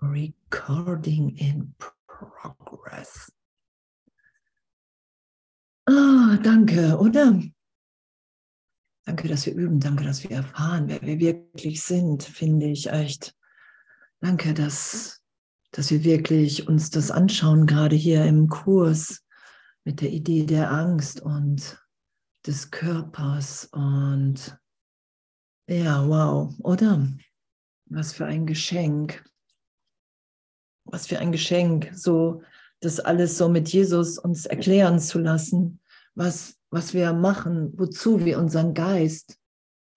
Recording in progress. Ah, danke, oder? Danke, dass wir üben, danke, dass wir erfahren, wer wir wirklich sind, finde ich echt. Danke, dass, dass wir wirklich uns das anschauen, gerade hier im Kurs mit der Idee der Angst und des Körpers. Und ja, wow, oder? Was für ein Geschenk was für ein Geschenk, so das alles so mit Jesus uns erklären zu lassen, was, was wir machen, wozu wir unseren Geist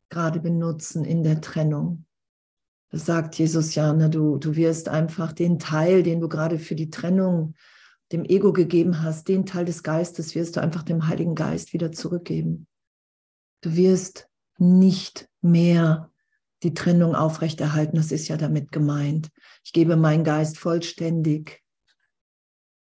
gerade benutzen in der Trennung. Das sagt Jesus ja, na, du, du wirst einfach den Teil, den du gerade für die Trennung dem Ego gegeben hast, den Teil des Geistes wirst du einfach dem Heiligen Geist wieder zurückgeben. Du wirst nicht mehr die Trennung aufrechterhalten. Das ist ja damit gemeint. Ich gebe meinen Geist vollständig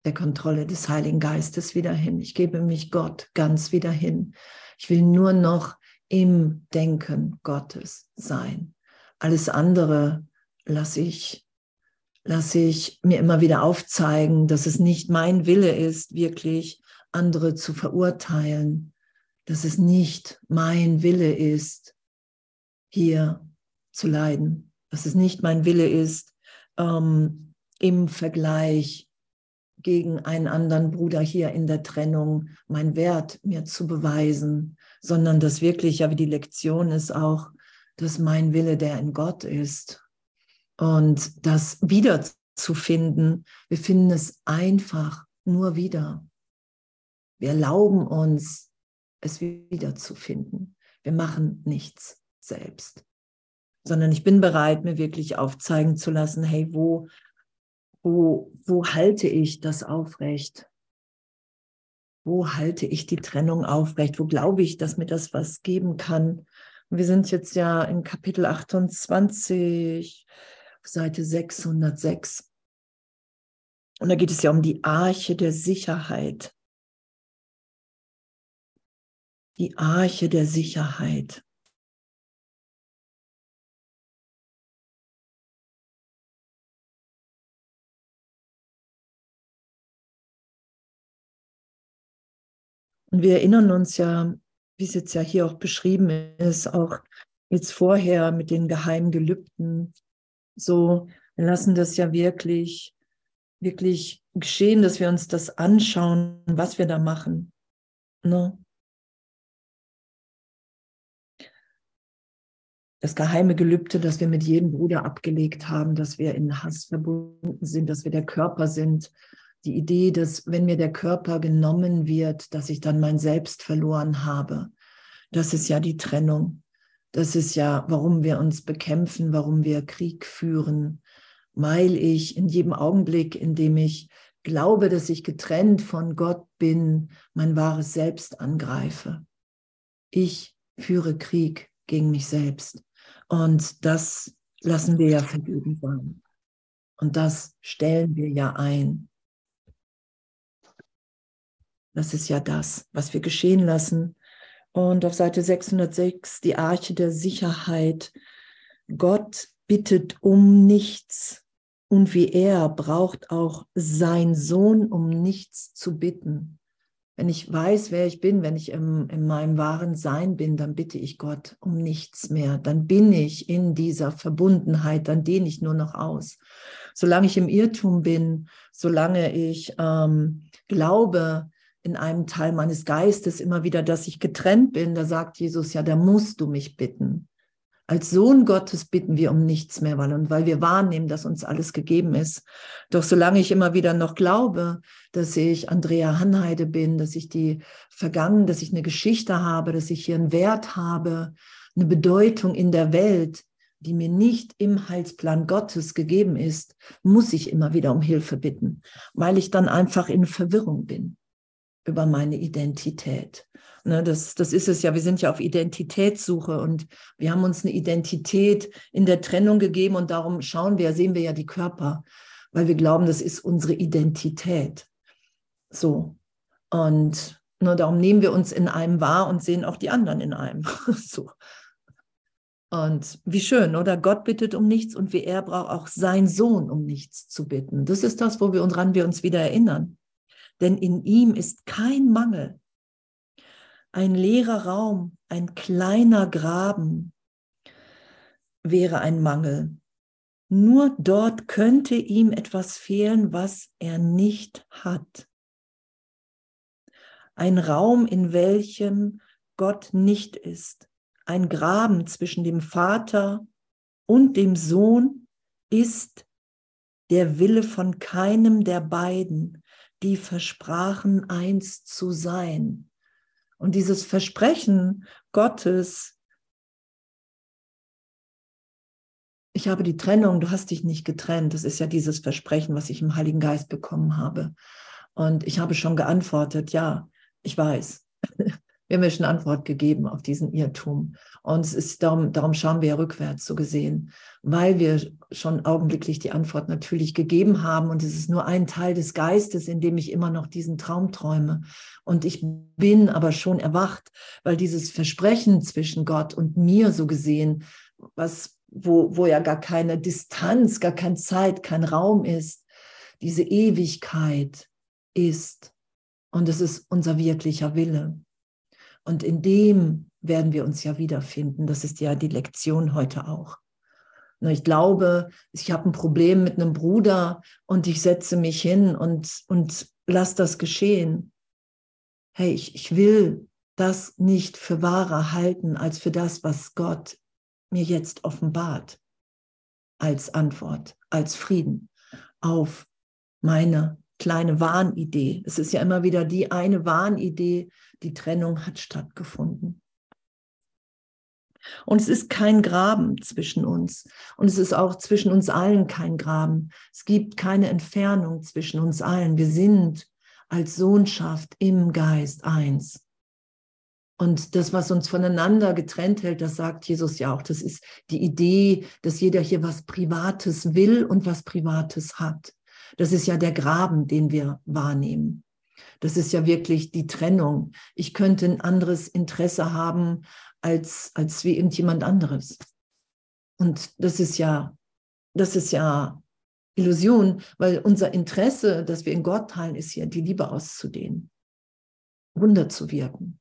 der Kontrolle des Heiligen Geistes wieder hin. Ich gebe mich Gott ganz wieder hin. Ich will nur noch im Denken Gottes sein. Alles andere lasse ich, lasse ich mir immer wieder aufzeigen, dass es nicht mein Wille ist, wirklich andere zu verurteilen, dass es nicht mein Wille ist, hier zu leiden, dass es nicht mein Wille ist, ähm, im Vergleich gegen einen anderen Bruder hier in der Trennung mein Wert mir zu beweisen, sondern dass wirklich, ja, wie die Lektion ist auch, dass mein Wille der in Gott ist. Und das wiederzufinden, wir finden es einfach nur wieder. Wir erlauben uns, es wiederzufinden. Wir machen nichts selbst sondern ich bin bereit, mir wirklich aufzeigen zu lassen, hey, wo, wo, wo halte ich das aufrecht? Wo halte ich die Trennung aufrecht? Wo glaube ich, dass mir das was geben kann? wir sind jetzt ja in Kapitel 28, Seite 606. Und da geht es ja um die Arche der Sicherheit. Die Arche der Sicherheit. Und wir erinnern uns ja, wie es jetzt ja hier auch beschrieben ist, auch jetzt vorher mit den geheimen Gelübden. So, wir lassen das ja wirklich, wirklich geschehen, dass wir uns das anschauen, was wir da machen. Ne? Das geheime Gelübde, das wir mit jedem Bruder abgelegt haben, dass wir in Hass verbunden sind, dass wir der Körper sind, die Idee, dass wenn mir der Körper genommen wird, dass ich dann mein Selbst verloren habe. Das ist ja die Trennung. Das ist ja, warum wir uns bekämpfen, warum wir Krieg führen, weil ich in jedem Augenblick, in dem ich glaube, dass ich getrennt von Gott bin, mein wahres Selbst angreife. Ich führe Krieg gegen mich selbst. Und das lassen wir ja vergeben sein. Und das stellen wir ja ein. Das ist ja das, was wir geschehen lassen. Und auf Seite 606 die Arche der Sicherheit. Gott bittet um nichts. Und wie er braucht auch sein Sohn, um nichts zu bitten. Wenn ich weiß, wer ich bin, wenn ich im, in meinem wahren Sein bin, dann bitte ich Gott um nichts mehr. Dann bin ich in dieser Verbundenheit, dann dehne ich nur noch aus. Solange ich im Irrtum bin, solange ich ähm, glaube, in einem Teil meines Geistes immer wieder, dass ich getrennt bin. Da sagt Jesus, ja, da musst du mich bitten. Als Sohn Gottes bitten wir um nichts mehr, weil, und weil wir wahrnehmen, dass uns alles gegeben ist. Doch solange ich immer wieder noch glaube, dass ich Andrea Hanheide bin, dass ich die Vergangen, dass ich eine Geschichte habe, dass ich hier einen Wert habe, eine Bedeutung in der Welt, die mir nicht im Heilsplan Gottes gegeben ist, muss ich immer wieder um Hilfe bitten, weil ich dann einfach in Verwirrung bin über meine Identität. Ne, das, das ist es ja, wir sind ja auf Identitätssuche und wir haben uns eine Identität in der Trennung gegeben und darum schauen wir, sehen wir ja die Körper, weil wir glauben, das ist unsere Identität. So. Und ne, darum nehmen wir uns in einem wahr und sehen auch die anderen in einem. so. Und wie schön, oder? Gott bittet um nichts und wie er braucht auch sein Sohn um nichts zu bitten. Das ist das, wo wir, woran wir uns wieder erinnern. Denn in ihm ist kein Mangel. Ein leerer Raum, ein kleiner Graben wäre ein Mangel. Nur dort könnte ihm etwas fehlen, was er nicht hat. Ein Raum, in welchem Gott nicht ist. Ein Graben zwischen dem Vater und dem Sohn ist der Wille von keinem der beiden, die versprachen, eins zu sein. Und dieses Versprechen Gottes ich habe die Trennung, du hast dich nicht getrennt. Das ist ja dieses Versprechen, was ich im Heiligen Geist bekommen habe. Und ich habe schon geantwortet, ja, ich weiß. Wir haben ja schon Antwort gegeben auf diesen Irrtum. Und es ist darum, darum schauen wir ja rückwärts so gesehen, weil wir schon augenblicklich die Antwort natürlich gegeben haben. Und es ist nur ein Teil des Geistes, in dem ich immer noch diesen Traum träume. Und ich bin aber schon erwacht, weil dieses Versprechen zwischen Gott und mir so gesehen, was wo, wo ja gar keine Distanz, gar keine Zeit, kein Raum ist, diese Ewigkeit ist. Und es ist unser wirklicher Wille. Und in dem werden wir uns ja wiederfinden. Das ist ja die Lektion heute auch. Ich glaube, ich habe ein Problem mit einem Bruder und ich setze mich hin und, und lass das geschehen. Hey, ich, ich will das nicht für wahrer halten als für das, was Gott mir jetzt offenbart als Antwort, als Frieden auf meine kleine Wahnidee. Es ist ja immer wieder die eine Wahnidee, die Trennung hat stattgefunden. Und es ist kein Graben zwischen uns. Und es ist auch zwischen uns allen kein Graben. Es gibt keine Entfernung zwischen uns allen. Wir sind als Sohnschaft im Geist eins. Und das, was uns voneinander getrennt hält, das sagt Jesus ja auch. Das ist die Idee, dass jeder hier was Privates will und was Privates hat. Das ist ja der Graben, den wir wahrnehmen. Das ist ja wirklich die Trennung. Ich könnte ein anderes Interesse haben als, als wie irgendjemand anderes. Und das ist ja, das ist ja Illusion, weil unser Interesse, das wir in Gott teilen, ist ja die Liebe auszudehnen, Wunder zu wirken.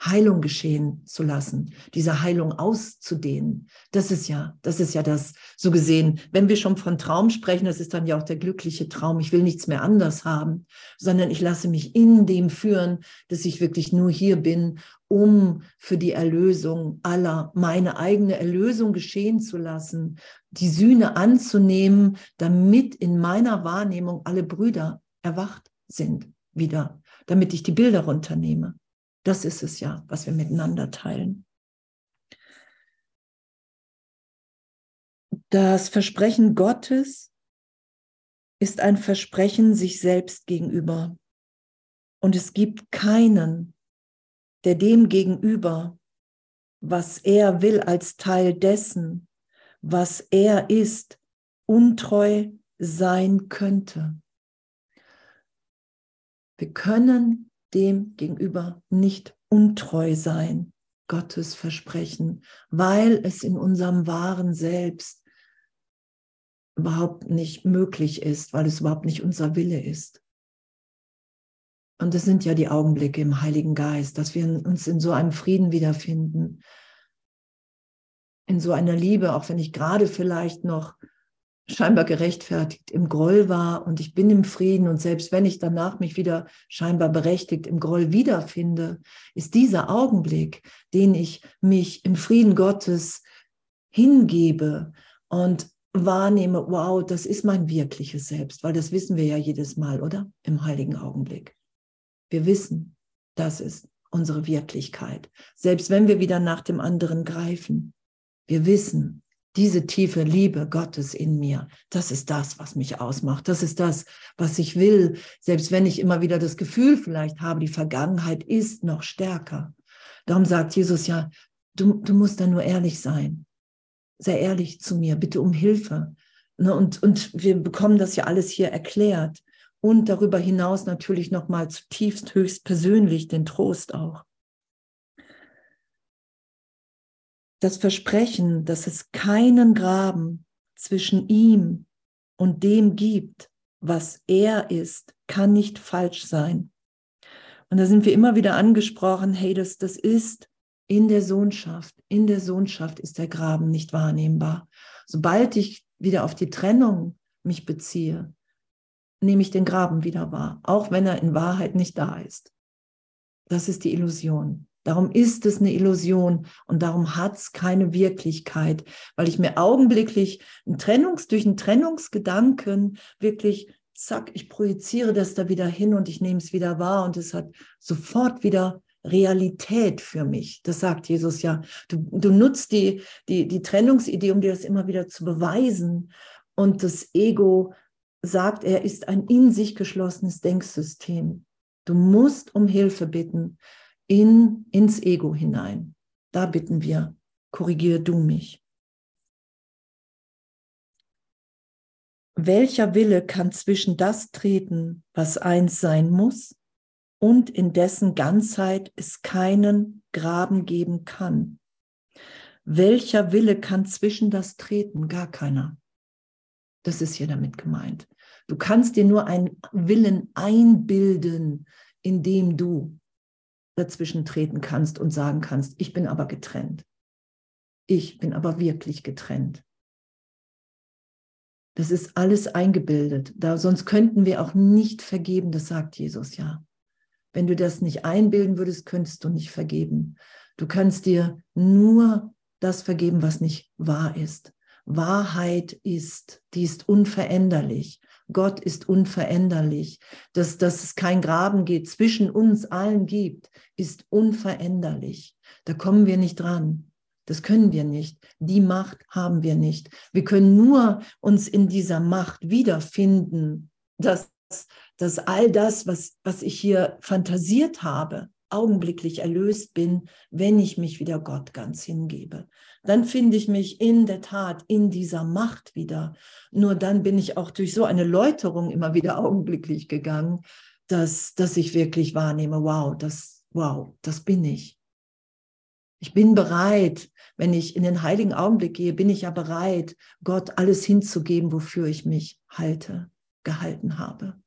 Heilung geschehen zu lassen, diese Heilung auszudehnen. Das ist ja, das ist ja das so gesehen. Wenn wir schon von Traum sprechen, das ist dann ja auch der glückliche Traum. Ich will nichts mehr anders haben, sondern ich lasse mich in dem führen, dass ich wirklich nur hier bin, um für die Erlösung aller, meine eigene Erlösung geschehen zu lassen, die Sühne anzunehmen, damit in meiner Wahrnehmung alle Brüder erwacht sind wieder, damit ich die Bilder runternehme. Das ist es ja, was wir miteinander teilen. Das Versprechen Gottes ist ein Versprechen sich selbst gegenüber. Und es gibt keinen, der dem gegenüber, was er will als Teil dessen, was er ist, untreu sein könnte. Wir können dem gegenüber nicht untreu sein, Gottes Versprechen, weil es in unserem wahren Selbst überhaupt nicht möglich ist, weil es überhaupt nicht unser Wille ist. Und es sind ja die Augenblicke im Heiligen Geist, dass wir uns in so einem Frieden wiederfinden, in so einer Liebe, auch wenn ich gerade vielleicht noch scheinbar gerechtfertigt im Groll war und ich bin im Frieden und selbst wenn ich danach mich wieder scheinbar berechtigt im Groll wiederfinde, ist dieser Augenblick, den ich mich im Frieden Gottes hingebe und wahrnehme, wow, das ist mein wirkliches Selbst, weil das wissen wir ja jedes Mal, oder? Im heiligen Augenblick. Wir wissen, das ist unsere Wirklichkeit. Selbst wenn wir wieder nach dem anderen greifen, wir wissen, diese tiefe Liebe Gottes in mir, das ist das, was mich ausmacht. Das ist das, was ich will. Selbst wenn ich immer wieder das Gefühl vielleicht habe, die Vergangenheit ist noch stärker. Darum sagt Jesus ja, du, du musst da nur ehrlich sein. Sei ehrlich zu mir, bitte um Hilfe. Ne, und, und wir bekommen das ja alles hier erklärt. Und darüber hinaus natürlich nochmal zutiefst, höchst persönlich den Trost auch. Das Versprechen, dass es keinen Graben zwischen ihm und dem gibt, was er ist, kann nicht falsch sein. Und da sind wir immer wieder angesprochen, hey, das, das ist in der Sohnschaft, in der Sohnschaft ist der Graben nicht wahrnehmbar. Sobald ich wieder auf die Trennung mich beziehe, nehme ich den Graben wieder wahr, auch wenn er in Wahrheit nicht da ist. Das ist die Illusion. Darum ist es eine Illusion und darum hat es keine Wirklichkeit, weil ich mir augenblicklich einen Trennungs, durch einen Trennungsgedanken wirklich, zack, ich projiziere das da wieder hin und ich nehme es wieder wahr und es hat sofort wieder Realität für mich. Das sagt Jesus ja. Du, du nutzt die, die, die Trennungsidee, um dir das immer wieder zu beweisen. Und das Ego sagt, er ist ein in sich geschlossenes Denksystem. Du musst um Hilfe bitten in, ins Ego hinein. Da bitten wir, korrigiere du mich. Welcher Wille kann zwischen das treten, was eins sein muss, und in dessen Ganzheit es keinen Graben geben kann? Welcher Wille kann zwischen das treten? Gar keiner. Das ist hier damit gemeint. Du kannst dir nur einen Willen einbilden, indem du dazwischen treten kannst und sagen kannst, ich bin aber getrennt. Ich bin aber wirklich getrennt. Das ist alles eingebildet. Da, sonst könnten wir auch nicht vergeben, das sagt Jesus ja. Wenn du das nicht einbilden würdest, könntest du nicht vergeben. Du kannst dir nur das vergeben, was nicht wahr ist. Wahrheit ist, die ist unveränderlich. Gott ist unveränderlich. Dass, dass es kein Graben geht, zwischen uns allen gibt, ist unveränderlich. Da kommen wir nicht dran. Das können wir nicht. Die Macht haben wir nicht. Wir können nur uns in dieser Macht wiederfinden, dass, dass all das, was, was ich hier fantasiert habe, augenblicklich erlöst bin, wenn ich mich wieder Gott ganz hingebe. Dann finde ich mich in der Tat in dieser Macht wieder. Nur dann bin ich auch durch so eine Läuterung immer wieder augenblicklich gegangen, dass, dass ich wirklich wahrnehme, wow, das, wow, das bin ich. Ich bin bereit, wenn ich in den heiligen Augenblick gehe, bin ich ja bereit, Gott alles hinzugeben, wofür ich mich halte, gehalten habe.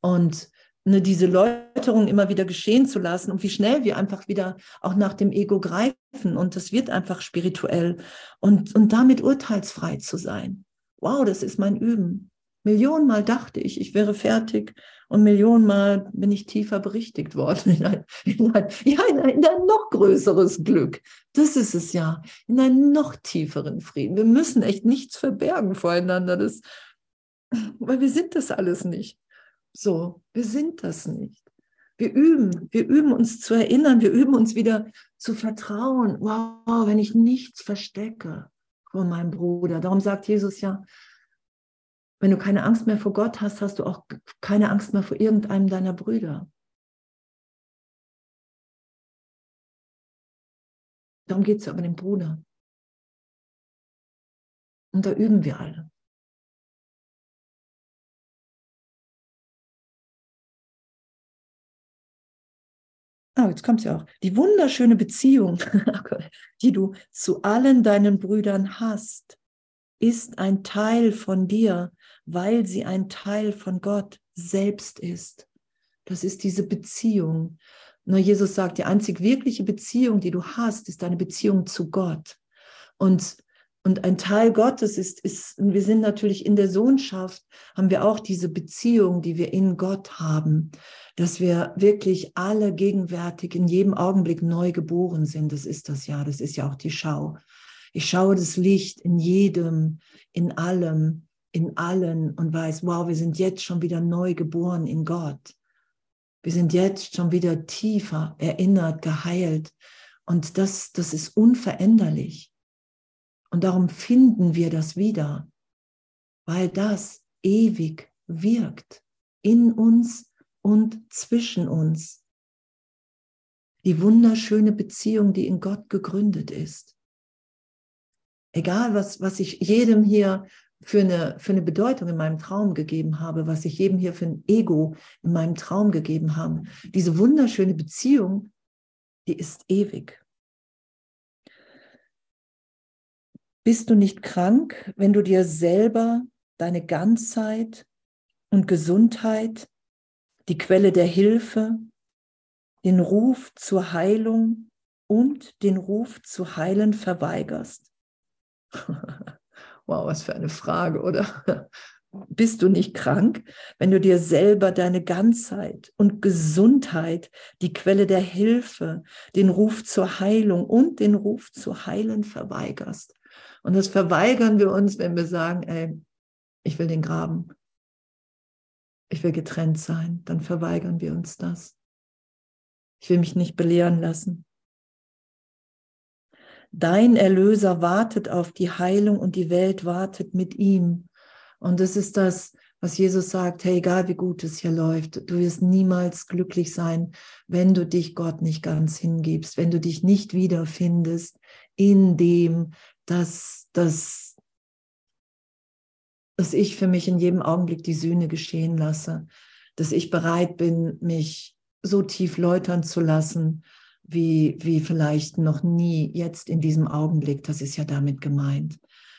Und ne, diese Läuterung immer wieder geschehen zu lassen und wie schnell wir einfach wieder auch nach dem Ego greifen und das wird einfach spirituell und, und damit urteilsfrei zu sein. Wow, das ist mein Üben. Millionenmal dachte ich, ich wäre fertig und Millionenmal bin ich tiefer berichtigt worden in ein, in ein, ja, in ein, in ein noch größeres Glück. Das ist es ja, in einen noch tieferen Frieden. Wir müssen echt nichts verbergen voreinander, das, weil wir sind das alles nicht. So, wir sind das nicht. Wir üben, wir üben uns zu erinnern, wir üben uns wieder zu vertrauen. Wow, wenn ich nichts verstecke vor meinem Bruder. Darum sagt Jesus ja, wenn du keine Angst mehr vor Gott hast, hast du auch keine Angst mehr vor irgendeinem deiner Brüder. Darum geht es ja über den Bruder. Und da üben wir alle. Ah, jetzt kommt ja auch. Die wunderschöne Beziehung, die du zu allen deinen Brüdern hast, ist ein Teil von dir, weil sie ein Teil von Gott selbst ist. Das ist diese Beziehung. Nur Jesus sagt, die einzig wirkliche Beziehung, die du hast, ist deine Beziehung zu Gott. Und und ein Teil Gottes ist, ist, wir sind natürlich in der Sohnschaft, haben wir auch diese Beziehung, die wir in Gott haben, dass wir wirklich alle gegenwärtig in jedem Augenblick neu geboren sind. Das ist das ja, das ist ja auch die Schau. Ich schaue das Licht in jedem, in allem, in allen und weiß, wow, wir sind jetzt schon wieder neu geboren in Gott. Wir sind jetzt schon wieder tiefer erinnert, geheilt. Und das, das ist unveränderlich. Und darum finden wir das wieder, weil das ewig wirkt in uns und zwischen uns. Die wunderschöne Beziehung, die in Gott gegründet ist. Egal, was, was ich jedem hier für eine, für eine Bedeutung in meinem Traum gegeben habe, was ich jedem hier für ein Ego in meinem Traum gegeben habe. Diese wunderschöne Beziehung, die ist ewig. Bist du nicht krank, wenn du dir selber deine Ganzheit und Gesundheit, die Quelle der Hilfe, den Ruf zur Heilung und den Ruf zu heilen verweigerst? wow, was für eine Frage, oder? Bist du nicht krank, wenn du dir selber deine Ganzheit und Gesundheit, die Quelle der Hilfe, den Ruf zur Heilung und den Ruf zu heilen verweigerst? Und das verweigern wir uns, wenn wir sagen, ey, ich will den Graben. Ich will getrennt sein. Dann verweigern wir uns das. Ich will mich nicht belehren lassen. Dein Erlöser wartet auf die Heilung und die Welt wartet mit ihm. Und das ist das, was Jesus sagt, hey, egal wie gut es hier läuft, du wirst niemals glücklich sein, wenn du dich Gott nicht ganz hingibst, wenn du dich nicht wiederfindest in dem, dass, dass, dass ich für mich in jedem Augenblick die Sühne geschehen lasse, dass ich bereit bin, mich so tief läutern zu lassen, wie, wie vielleicht noch nie jetzt in diesem Augenblick. Das ist ja damit gemeint.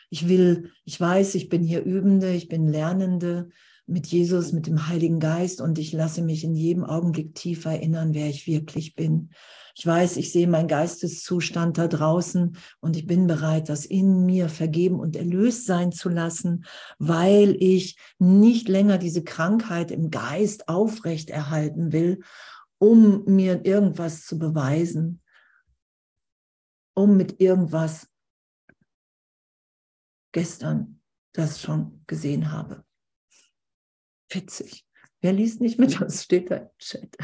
Ich will, ich weiß, ich bin hier Übende, ich bin Lernende mit Jesus, mit dem Heiligen Geist und ich lasse mich in jedem Augenblick tief erinnern, wer ich wirklich bin. Ich weiß, ich sehe meinen Geisteszustand da draußen und ich bin bereit, das in mir vergeben und erlöst sein zu lassen, weil ich nicht länger diese Krankheit im Geist aufrechterhalten will, um mir irgendwas zu beweisen, um mit irgendwas gestern das schon gesehen habe. Witzig. Wer liest nicht mit? Was steht da im Chat?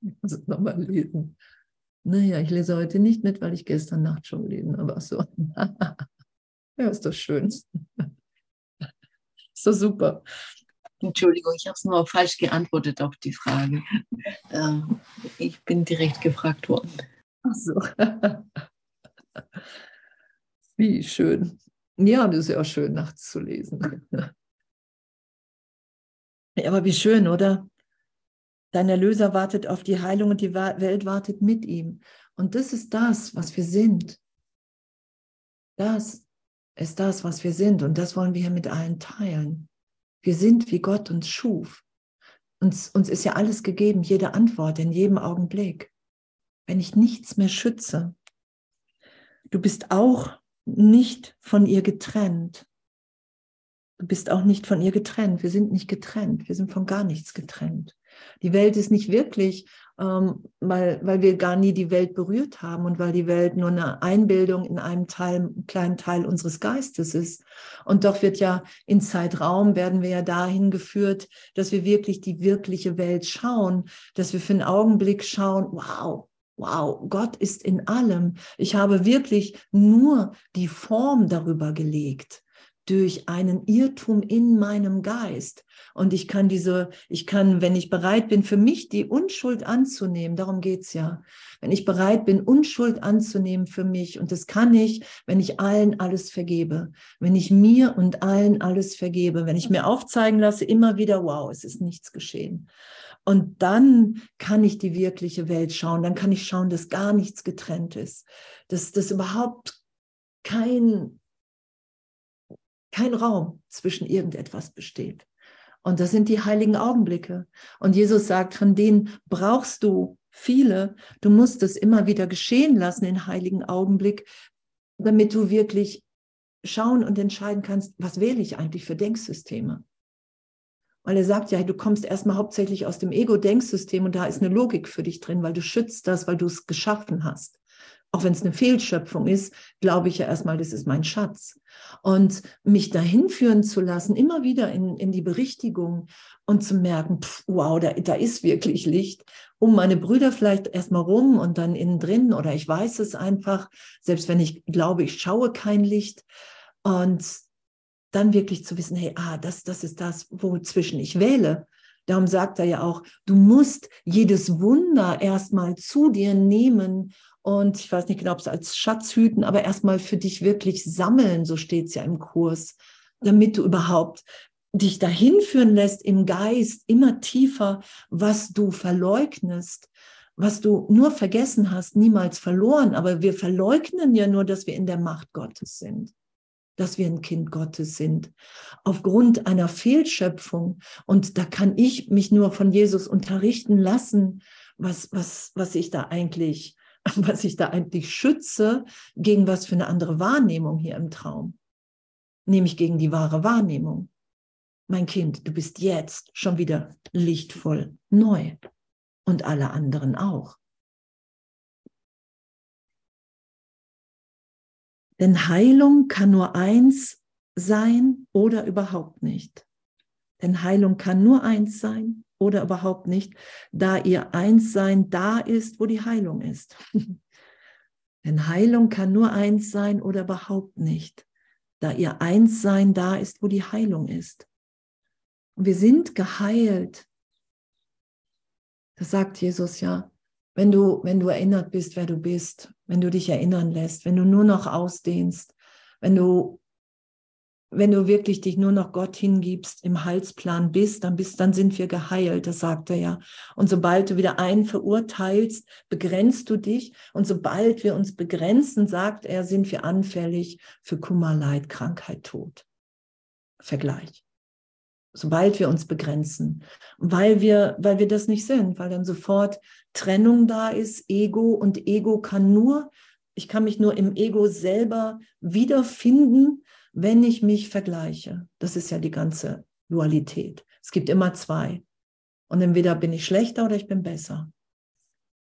ich muss es nochmal lesen. Naja, ich lese heute nicht mit, weil ich gestern Nacht schon lesen, aber so. ja, ist doch schön. ist doch super. Entschuldigung, ich habe es nur falsch geantwortet auf die Frage. Ähm, ich bin direkt gefragt worden. Ach so. Wie schön. Ja, das ist ja auch schön, nachts zu lesen. Aber wie schön, oder? Dein Erlöser wartet auf die Heilung und die Welt wartet mit ihm. Und das ist das, was wir sind. Das ist das, was wir sind. Und das wollen wir hier mit allen teilen. Wir sind, wie Gott uns schuf. Uns, uns ist ja alles gegeben, jede Antwort in jedem Augenblick. Wenn ich nichts mehr schütze, du bist auch nicht von ihr getrennt. Du bist auch nicht von ihr getrennt. Wir sind nicht getrennt. Wir sind von gar nichts getrennt. Die Welt ist nicht wirklich, ähm, weil, weil wir gar nie die Welt berührt haben und weil die Welt nur eine Einbildung in einem Teil, einem kleinen Teil unseres Geistes ist. Und doch wird ja in Zeitraum werden wir ja dahin geführt, dass wir wirklich die wirkliche Welt schauen, dass wir für einen Augenblick schauen, wow, wow, Gott ist in allem. Ich habe wirklich nur die Form darüber gelegt durch einen Irrtum in meinem Geist. Und ich kann diese, ich kann, wenn ich bereit bin, für mich die Unschuld anzunehmen, darum geht's ja. Wenn ich bereit bin, Unschuld anzunehmen für mich, und das kann ich, wenn ich allen alles vergebe, wenn ich mir und allen alles vergebe, wenn ich mir aufzeigen lasse, immer wieder, wow, es ist nichts geschehen. Und dann kann ich die wirkliche Welt schauen, dann kann ich schauen, dass gar nichts getrennt ist, dass das überhaupt kein kein Raum zwischen irgendetwas besteht. Und das sind die heiligen Augenblicke. Und Jesus sagt, von denen brauchst du viele. Du musst es immer wieder geschehen lassen in heiligen Augenblick, damit du wirklich schauen und entscheiden kannst, was wähle ich eigentlich für Denksysteme. Weil er sagt ja, du kommst erstmal hauptsächlich aus dem Ego-Denksystem und da ist eine Logik für dich drin, weil du schützt das, weil du es geschaffen hast auch wenn es eine Fehlschöpfung ist, glaube ich ja erstmal, das ist mein Schatz. Und mich dahin führen zu lassen, immer wieder in, in die Berichtigung und zu merken, pff, wow, da, da ist wirklich Licht, um meine Brüder vielleicht erstmal rum und dann innen drin oder ich weiß es einfach, selbst wenn ich glaube, ich schaue kein Licht und dann wirklich zu wissen, hey, ah, das, das ist das, wozwischen ich wähle. Darum sagt er ja auch, du musst jedes Wunder erstmal zu dir nehmen und ich weiß nicht genau, ob es als Schatz hüten, aber erstmal für dich wirklich sammeln, so steht es ja im Kurs, damit du überhaupt dich dahin führen lässt im Geist immer tiefer, was du verleugnest, was du nur vergessen hast, niemals verloren. Aber wir verleugnen ja nur, dass wir in der Macht Gottes sind, dass wir ein Kind Gottes sind, aufgrund einer Fehlschöpfung. Und da kann ich mich nur von Jesus unterrichten lassen, was, was, was ich da eigentlich, was ich da eigentlich schütze, gegen was für eine andere Wahrnehmung hier im Traum. Nämlich gegen die wahre Wahrnehmung. Mein Kind, du bist jetzt schon wieder lichtvoll neu und alle anderen auch. Denn Heilung kann nur eins sein oder überhaupt nicht. Denn Heilung kann nur eins sein oder überhaupt nicht, da ihr Einssein da ist, wo die Heilung ist. Denn Heilung kann nur eins sein oder überhaupt nicht, da ihr Einssein da ist, wo die Heilung ist. Und wir sind geheilt das sagt Jesus ja. Wenn du, wenn du erinnert bist, wer du bist, wenn du dich erinnern lässt, wenn du nur noch ausdehnst, wenn du, wenn du wirklich dich nur noch Gott hingibst, im Heilsplan bist, dann bist, dann sind wir geheilt, das sagt er ja. Und sobald du wieder einen verurteilst, begrenzt du dich. Und sobald wir uns begrenzen, sagt er, sind wir anfällig für Kummer, Leid, Krankheit, Tod. Vergleich sobald wir uns begrenzen, weil wir, weil wir das nicht sind, weil dann sofort Trennung da ist, Ego und Ego kann nur, ich kann mich nur im Ego selber wiederfinden, wenn ich mich vergleiche. Das ist ja die ganze Dualität. Es gibt immer zwei. Und entweder bin ich schlechter oder ich bin besser.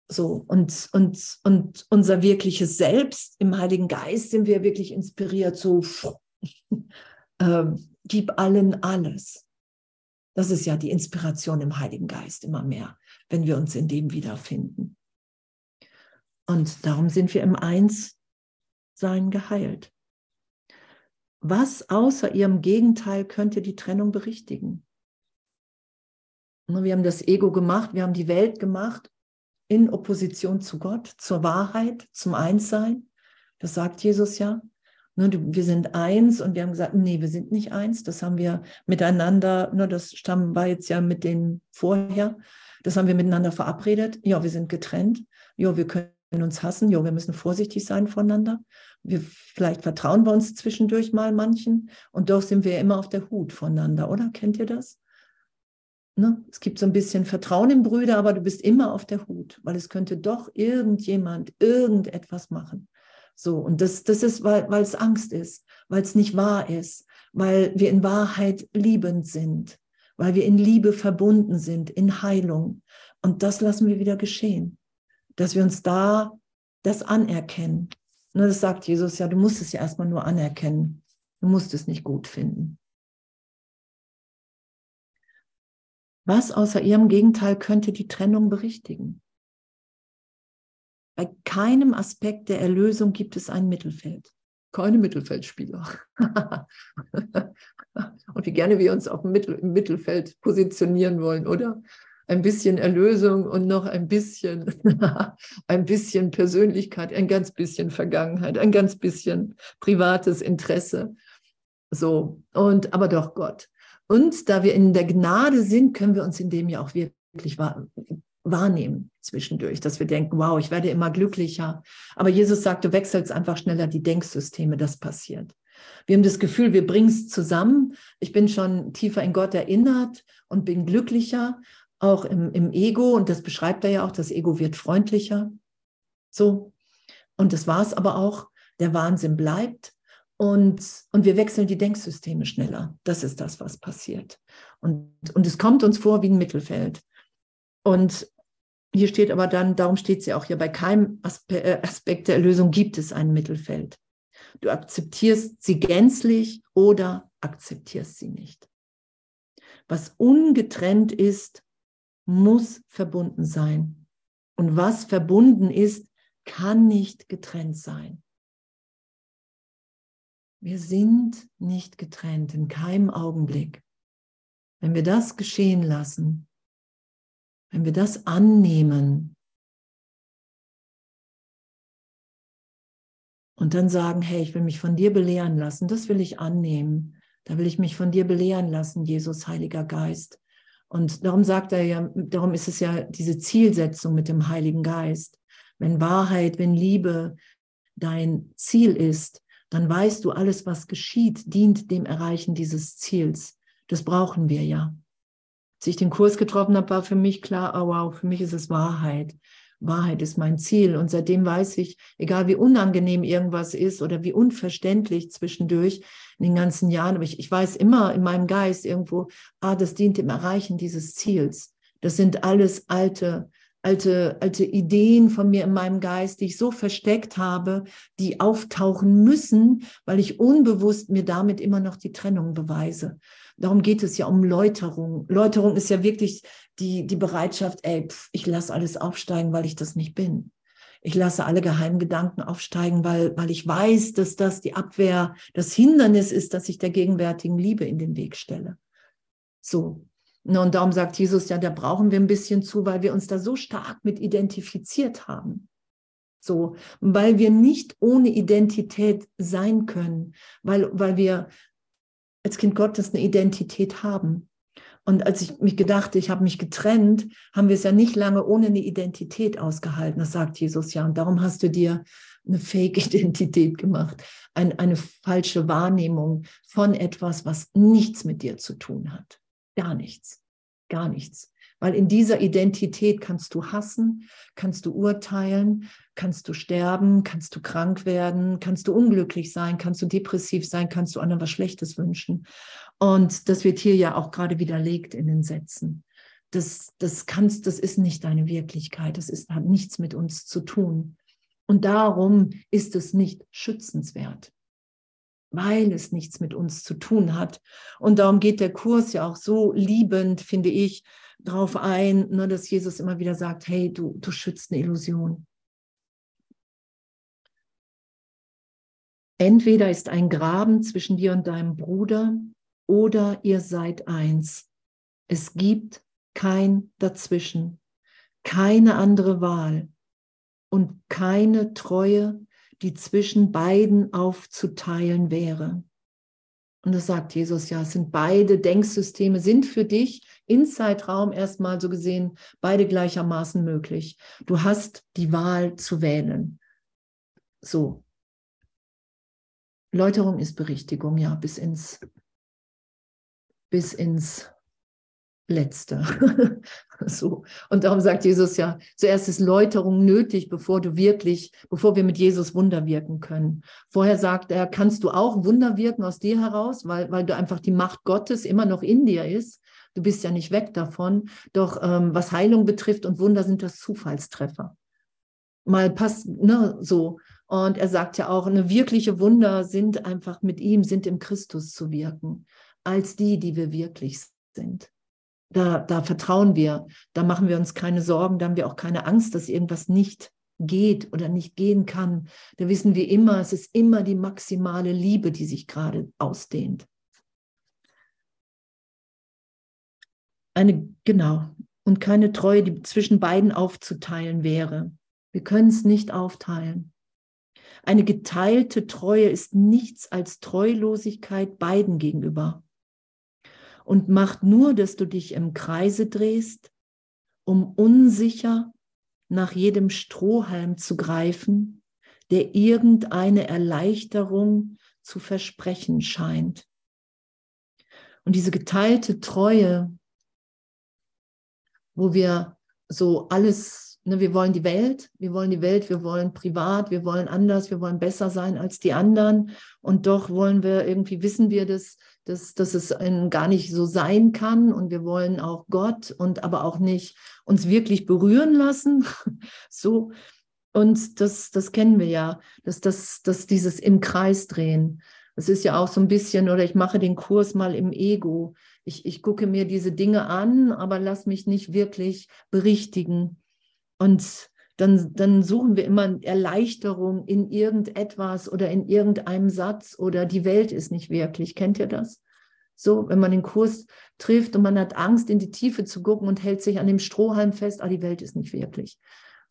So, und, und, und unser wirkliches Selbst im Heiligen Geist sind wir wirklich inspiriert, so, äh, gib allen alles. Das ist ja die Inspiration im Heiligen Geist immer mehr, wenn wir uns in dem wiederfinden. Und darum sind wir im Einssein geheilt. Was außer ihrem Gegenteil könnte die Trennung berichtigen? Wir haben das Ego gemacht, wir haben die Welt gemacht in Opposition zu Gott, zur Wahrheit, zum Einssein. Das sagt Jesus ja. Ne, wir sind eins und wir haben gesagt, nee, wir sind nicht eins. Das haben wir miteinander, ne, das stammen war jetzt ja mit denen vorher. Das haben wir miteinander verabredet. Ja, wir sind getrennt. Ja, wir können uns hassen. Ja, wir müssen vorsichtig sein voneinander. Wir, vielleicht vertrauen wir uns zwischendurch mal manchen. Und doch sind wir immer auf der Hut voneinander, oder? Kennt ihr das? Ne? Es gibt so ein bisschen Vertrauen im Brüder, aber du bist immer auf der Hut, weil es könnte doch irgendjemand irgendetwas machen. So, und das, das ist, weil es Angst ist, weil es nicht wahr ist, weil wir in Wahrheit liebend sind, weil wir in Liebe verbunden sind, in Heilung. Und das lassen wir wieder geschehen, dass wir uns da das anerkennen. Nur das sagt Jesus ja, du musst es ja erstmal nur anerkennen. Du musst es nicht gut finden. Was außer ihrem Gegenteil könnte die Trennung berichtigen? Bei keinem Aspekt der Erlösung gibt es ein Mittelfeld. Keine Mittelfeldspieler. Und wie gerne wir uns auf Mittel, im Mittelfeld positionieren wollen, oder? Ein bisschen Erlösung und noch ein bisschen, ein bisschen Persönlichkeit, ein ganz bisschen Vergangenheit, ein ganz bisschen privates Interesse. So, und aber doch Gott. Und da wir in der Gnade sind, können wir uns in dem ja auch wirklich wahrnehmen zwischendurch, dass wir denken, wow, ich werde immer glücklicher. Aber Jesus sagt, du wechselst einfach schneller die Denksysteme, das passiert. Wir haben das Gefühl, wir bringen es zusammen. Ich bin schon tiefer in Gott erinnert und bin glücklicher, auch im, im Ego. Und das beschreibt er ja auch, das Ego wird freundlicher. So. Und das war es aber auch. Der Wahnsinn bleibt. Und, und wir wechseln die Denksysteme schneller. Das ist das, was passiert. Und, und es kommt uns vor wie ein Mittelfeld. Und hier steht aber dann, darum steht sie auch hier, bei keinem äh, Aspekt der Erlösung gibt es ein Mittelfeld. Du akzeptierst sie gänzlich oder akzeptierst sie nicht. Was ungetrennt ist, muss verbunden sein. Und was verbunden ist, kann nicht getrennt sein. Wir sind nicht getrennt in keinem Augenblick. Wenn wir das geschehen lassen, wenn wir das annehmen und dann sagen, hey, ich will mich von dir belehren lassen, das will ich annehmen. Da will ich mich von dir belehren lassen, Jesus, Heiliger Geist. Und darum sagt er ja, darum ist es ja diese Zielsetzung mit dem Heiligen Geist. Wenn Wahrheit, wenn Liebe dein Ziel ist, dann weißt du, alles, was geschieht, dient dem Erreichen dieses Ziels. Das brauchen wir ja. Als ich den Kurs getroffen habe, war für mich klar, oh wow, für mich ist es Wahrheit. Wahrheit ist mein Ziel. Und seitdem weiß ich, egal wie unangenehm irgendwas ist oder wie unverständlich zwischendurch in den ganzen Jahren, aber ich, ich weiß immer in meinem Geist irgendwo, ah, das dient dem Erreichen dieses Ziels. Das sind alles alte alte, alte Ideen von mir in meinem Geist, die ich so versteckt habe, die auftauchen müssen, weil ich unbewusst mir damit immer noch die Trennung beweise. Darum geht es ja um Läuterung. Läuterung ist ja wirklich die, die Bereitschaft, ey, pf, ich lasse alles aufsteigen, weil ich das nicht bin. Ich lasse alle geheimen Gedanken aufsteigen, weil, weil ich weiß, dass das die Abwehr, das Hindernis ist, dass ich der gegenwärtigen Liebe in den Weg stelle. So, und darum sagt Jesus, ja, da brauchen wir ein bisschen zu, weil wir uns da so stark mit identifiziert haben. So, weil wir nicht ohne Identität sein können, weil, weil wir als Kind Gottes eine Identität haben. Und als ich mich gedacht, ich habe mich getrennt, haben wir es ja nicht lange ohne eine Identität ausgehalten. Das sagt Jesus ja. Und darum hast du dir eine Fake-Identität gemacht, ein, eine falsche Wahrnehmung von etwas, was nichts mit dir zu tun hat. Gar nichts. Gar nichts. Weil in dieser Identität kannst du hassen, kannst du urteilen, kannst du sterben, kannst du krank werden, kannst du unglücklich sein, kannst du depressiv sein, kannst du anderen was Schlechtes wünschen. Und das wird hier ja auch gerade widerlegt in den Sätzen. Das, das kannst, das ist nicht deine Wirklichkeit. Das ist, hat nichts mit uns zu tun. Und darum ist es nicht schützenswert weil es nichts mit uns zu tun hat. Und darum geht der Kurs ja auch so liebend, finde ich, darauf ein, ne, dass Jesus immer wieder sagt, hey, du, du schützt eine Illusion. Entweder ist ein Graben zwischen dir und deinem Bruder oder ihr seid eins. Es gibt kein Dazwischen, keine andere Wahl und keine Treue die zwischen beiden aufzuteilen wäre. Und das sagt Jesus ja, es sind beide Denksysteme, sind für dich in Zeitraum erstmal so gesehen beide gleichermaßen möglich. Du hast die Wahl zu wählen. So. Läuterung ist Berichtigung, ja, bis ins, bis ins Letzte. so. Und darum sagt Jesus ja, zuerst ist Läuterung nötig, bevor du wirklich, bevor wir mit Jesus Wunder wirken können. Vorher sagt er, kannst du auch Wunder wirken aus dir heraus, weil, weil du einfach die Macht Gottes immer noch in dir ist. Du bist ja nicht weg davon. Doch ähm, was Heilung betrifft und Wunder sind das Zufallstreffer. Mal passt, ne, so. Und er sagt ja auch, eine wirkliche Wunder sind einfach mit ihm, sind im Christus zu wirken, als die, die wir wirklich sind. Da, da vertrauen wir, da machen wir uns keine Sorgen, da haben wir auch keine Angst, dass irgendwas nicht geht oder nicht gehen kann. Da wissen wir immer, es ist immer die maximale Liebe, die sich gerade ausdehnt. Eine, genau, und keine Treue, die zwischen beiden aufzuteilen wäre. Wir können es nicht aufteilen. Eine geteilte Treue ist nichts als Treulosigkeit beiden gegenüber und macht nur, dass du dich im Kreise drehst, um unsicher nach jedem Strohhalm zu greifen, der irgendeine Erleichterung zu versprechen scheint. Und diese geteilte Treue, wo wir so alles, ne, wir wollen die Welt, wir wollen die Welt, wir wollen privat, wir wollen anders, wir wollen besser sein als die anderen und doch wollen wir irgendwie, wissen wir das, dass, dass es gar nicht so sein kann und wir wollen auch Gott und aber auch nicht uns wirklich berühren lassen. so. Und das, das kennen wir ja, dass, das, dass dieses im Kreis drehen. Das ist ja auch so ein bisschen, oder ich mache den Kurs mal im Ego. Ich, ich gucke mir diese Dinge an, aber lass mich nicht wirklich berichtigen. Und dann, dann suchen wir immer Erleichterung in irgendetwas oder in irgendeinem Satz oder die Welt ist nicht wirklich. Kennt ihr das? So, wenn man den Kurs trifft und man hat Angst, in die Tiefe zu gucken und hält sich an dem Strohhalm fest, ah, die Welt ist nicht wirklich.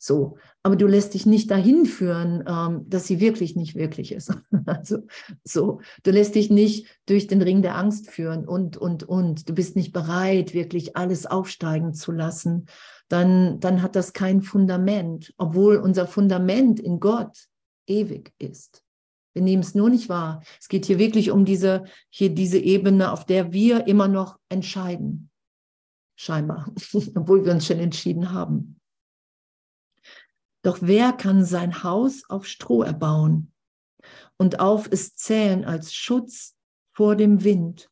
So, aber du lässt dich nicht dahin führen, ähm, dass sie wirklich nicht wirklich ist. Also so, du lässt dich nicht durch den Ring der Angst führen und und und. Du bist nicht bereit, wirklich alles aufsteigen zu lassen. Dann dann hat das kein Fundament, obwohl unser Fundament in Gott ewig ist. Wir nehmen es nur nicht wahr. Es geht hier wirklich um diese hier diese Ebene, auf der wir immer noch entscheiden. Scheinbar, obwohl wir uns schon entschieden haben. Doch wer kann sein Haus auf Stroh erbauen und auf es zählen als Schutz vor dem Wind?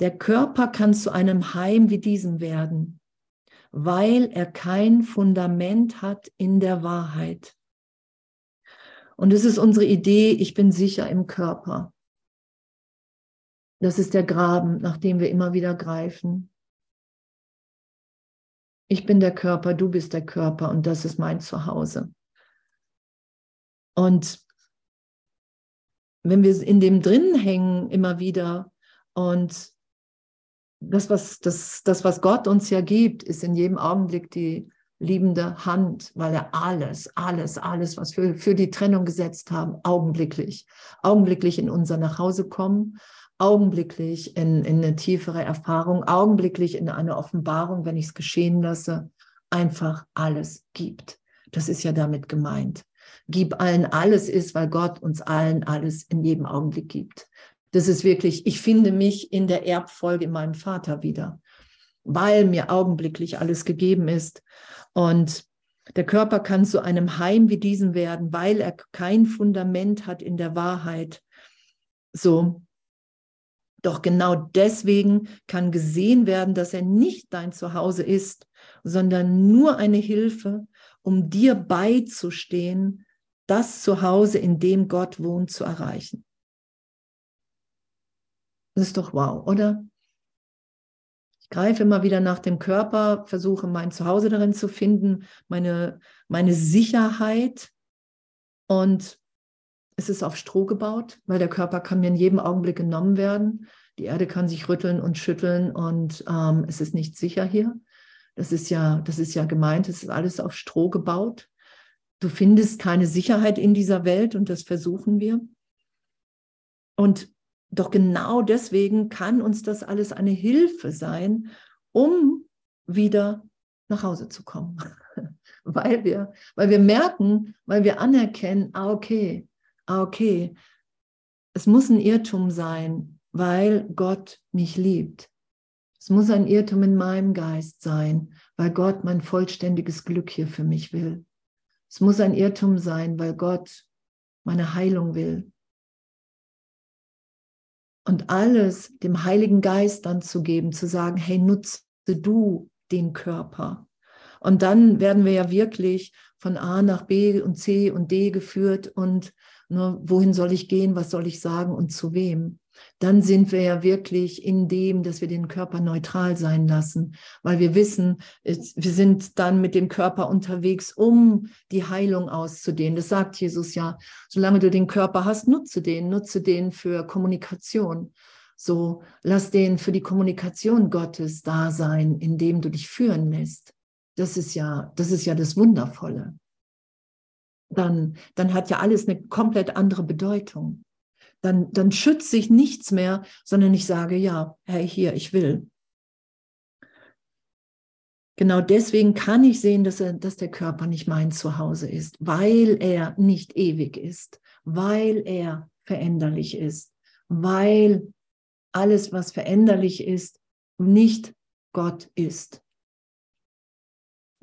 Der Körper kann zu einem Heim wie diesem werden, weil er kein Fundament hat in der Wahrheit. Und es ist unsere Idee, ich bin sicher im Körper. Das ist der Graben, nach dem wir immer wieder greifen. Ich bin der Körper, du bist der Körper und das ist mein Zuhause. Und wenn wir in dem drin hängen immer wieder und das was, das, das, was Gott uns ja gibt, ist in jedem Augenblick die liebende Hand, weil er alles, alles, alles, was wir für die Trennung gesetzt haben, augenblicklich, augenblicklich in unser Nachhause kommen augenblicklich in, in eine tiefere Erfahrung, augenblicklich in eine Offenbarung, wenn ich es geschehen lasse, einfach alles gibt. Das ist ja damit gemeint. Gib allen alles ist, weil Gott uns allen alles in jedem Augenblick gibt. Das ist wirklich, ich finde mich in der Erbfolge in meinem Vater wieder, weil mir augenblicklich alles gegeben ist. Und der Körper kann zu einem Heim wie diesem werden, weil er kein Fundament hat in der Wahrheit. So, doch genau deswegen kann gesehen werden, dass er nicht dein Zuhause ist, sondern nur eine Hilfe, um dir beizustehen, das Zuhause, in dem Gott wohnt, zu erreichen. Das ist doch wow, oder? Ich greife immer wieder nach dem Körper, versuche mein Zuhause darin zu finden, meine, meine Sicherheit. Und es ist auf Stroh gebaut, weil der Körper kann mir in jedem Augenblick genommen werden. Die Erde kann sich rütteln und schütteln und ähm, es ist nicht sicher hier. Das ist ja, das ist ja gemeint, es ist alles auf Stroh gebaut. Du findest keine Sicherheit in dieser Welt und das versuchen wir. Und doch genau deswegen kann uns das alles eine Hilfe sein, um wieder nach Hause zu kommen. weil wir, weil wir merken, weil wir anerkennen, ah, okay, ah, okay, es muss ein Irrtum sein, weil Gott mich liebt. Es muss ein Irrtum in meinem Geist sein, weil Gott mein vollständiges Glück hier für mich will. Es muss ein Irrtum sein, weil Gott meine Heilung will. Und alles dem Heiligen Geist dann zu geben, zu sagen, hey, nutze du den Körper. Und dann werden wir ja wirklich von A nach B und C und D geführt und nur, wohin soll ich gehen, was soll ich sagen und zu wem? Dann sind wir ja wirklich in dem, dass wir den Körper neutral sein lassen, weil wir wissen, wir sind dann mit dem Körper unterwegs, um die Heilung auszudehnen. Das sagt Jesus ja. Solange du den Körper hast, nutze den, nutze den für Kommunikation. So, lass den für die Kommunikation Gottes da sein, indem du dich führen lässt. Das ist ja, das ist ja das Wundervolle dann, dann hat ja alles eine komplett andere Bedeutung. Dann, dann schütze ich nichts mehr, sondern ich sage, ja, hey, hier, ich will. Genau deswegen kann ich sehen, dass, er, dass der Körper nicht mein Zuhause ist, weil er nicht ewig ist, weil er veränderlich ist, weil alles, was veränderlich ist, nicht Gott ist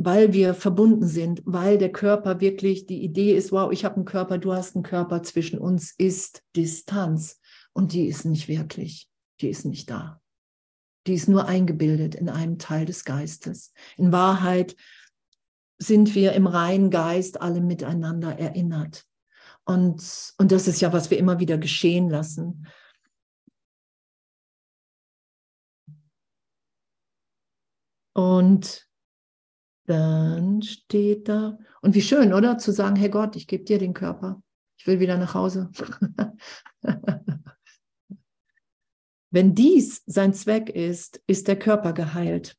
weil wir verbunden sind, weil der Körper wirklich die Idee ist, wow, ich habe einen Körper, du hast einen Körper, zwischen uns ist Distanz und die ist nicht wirklich, die ist nicht da. Die ist nur eingebildet in einem Teil des Geistes. In Wahrheit sind wir im reinen Geist alle miteinander erinnert. Und, und das ist ja, was wir immer wieder geschehen lassen. Und dann steht da, und wie schön, oder? Zu sagen, hey Gott, ich gebe dir den Körper. Ich will wieder nach Hause. Wenn dies sein Zweck ist, ist der Körper geheilt.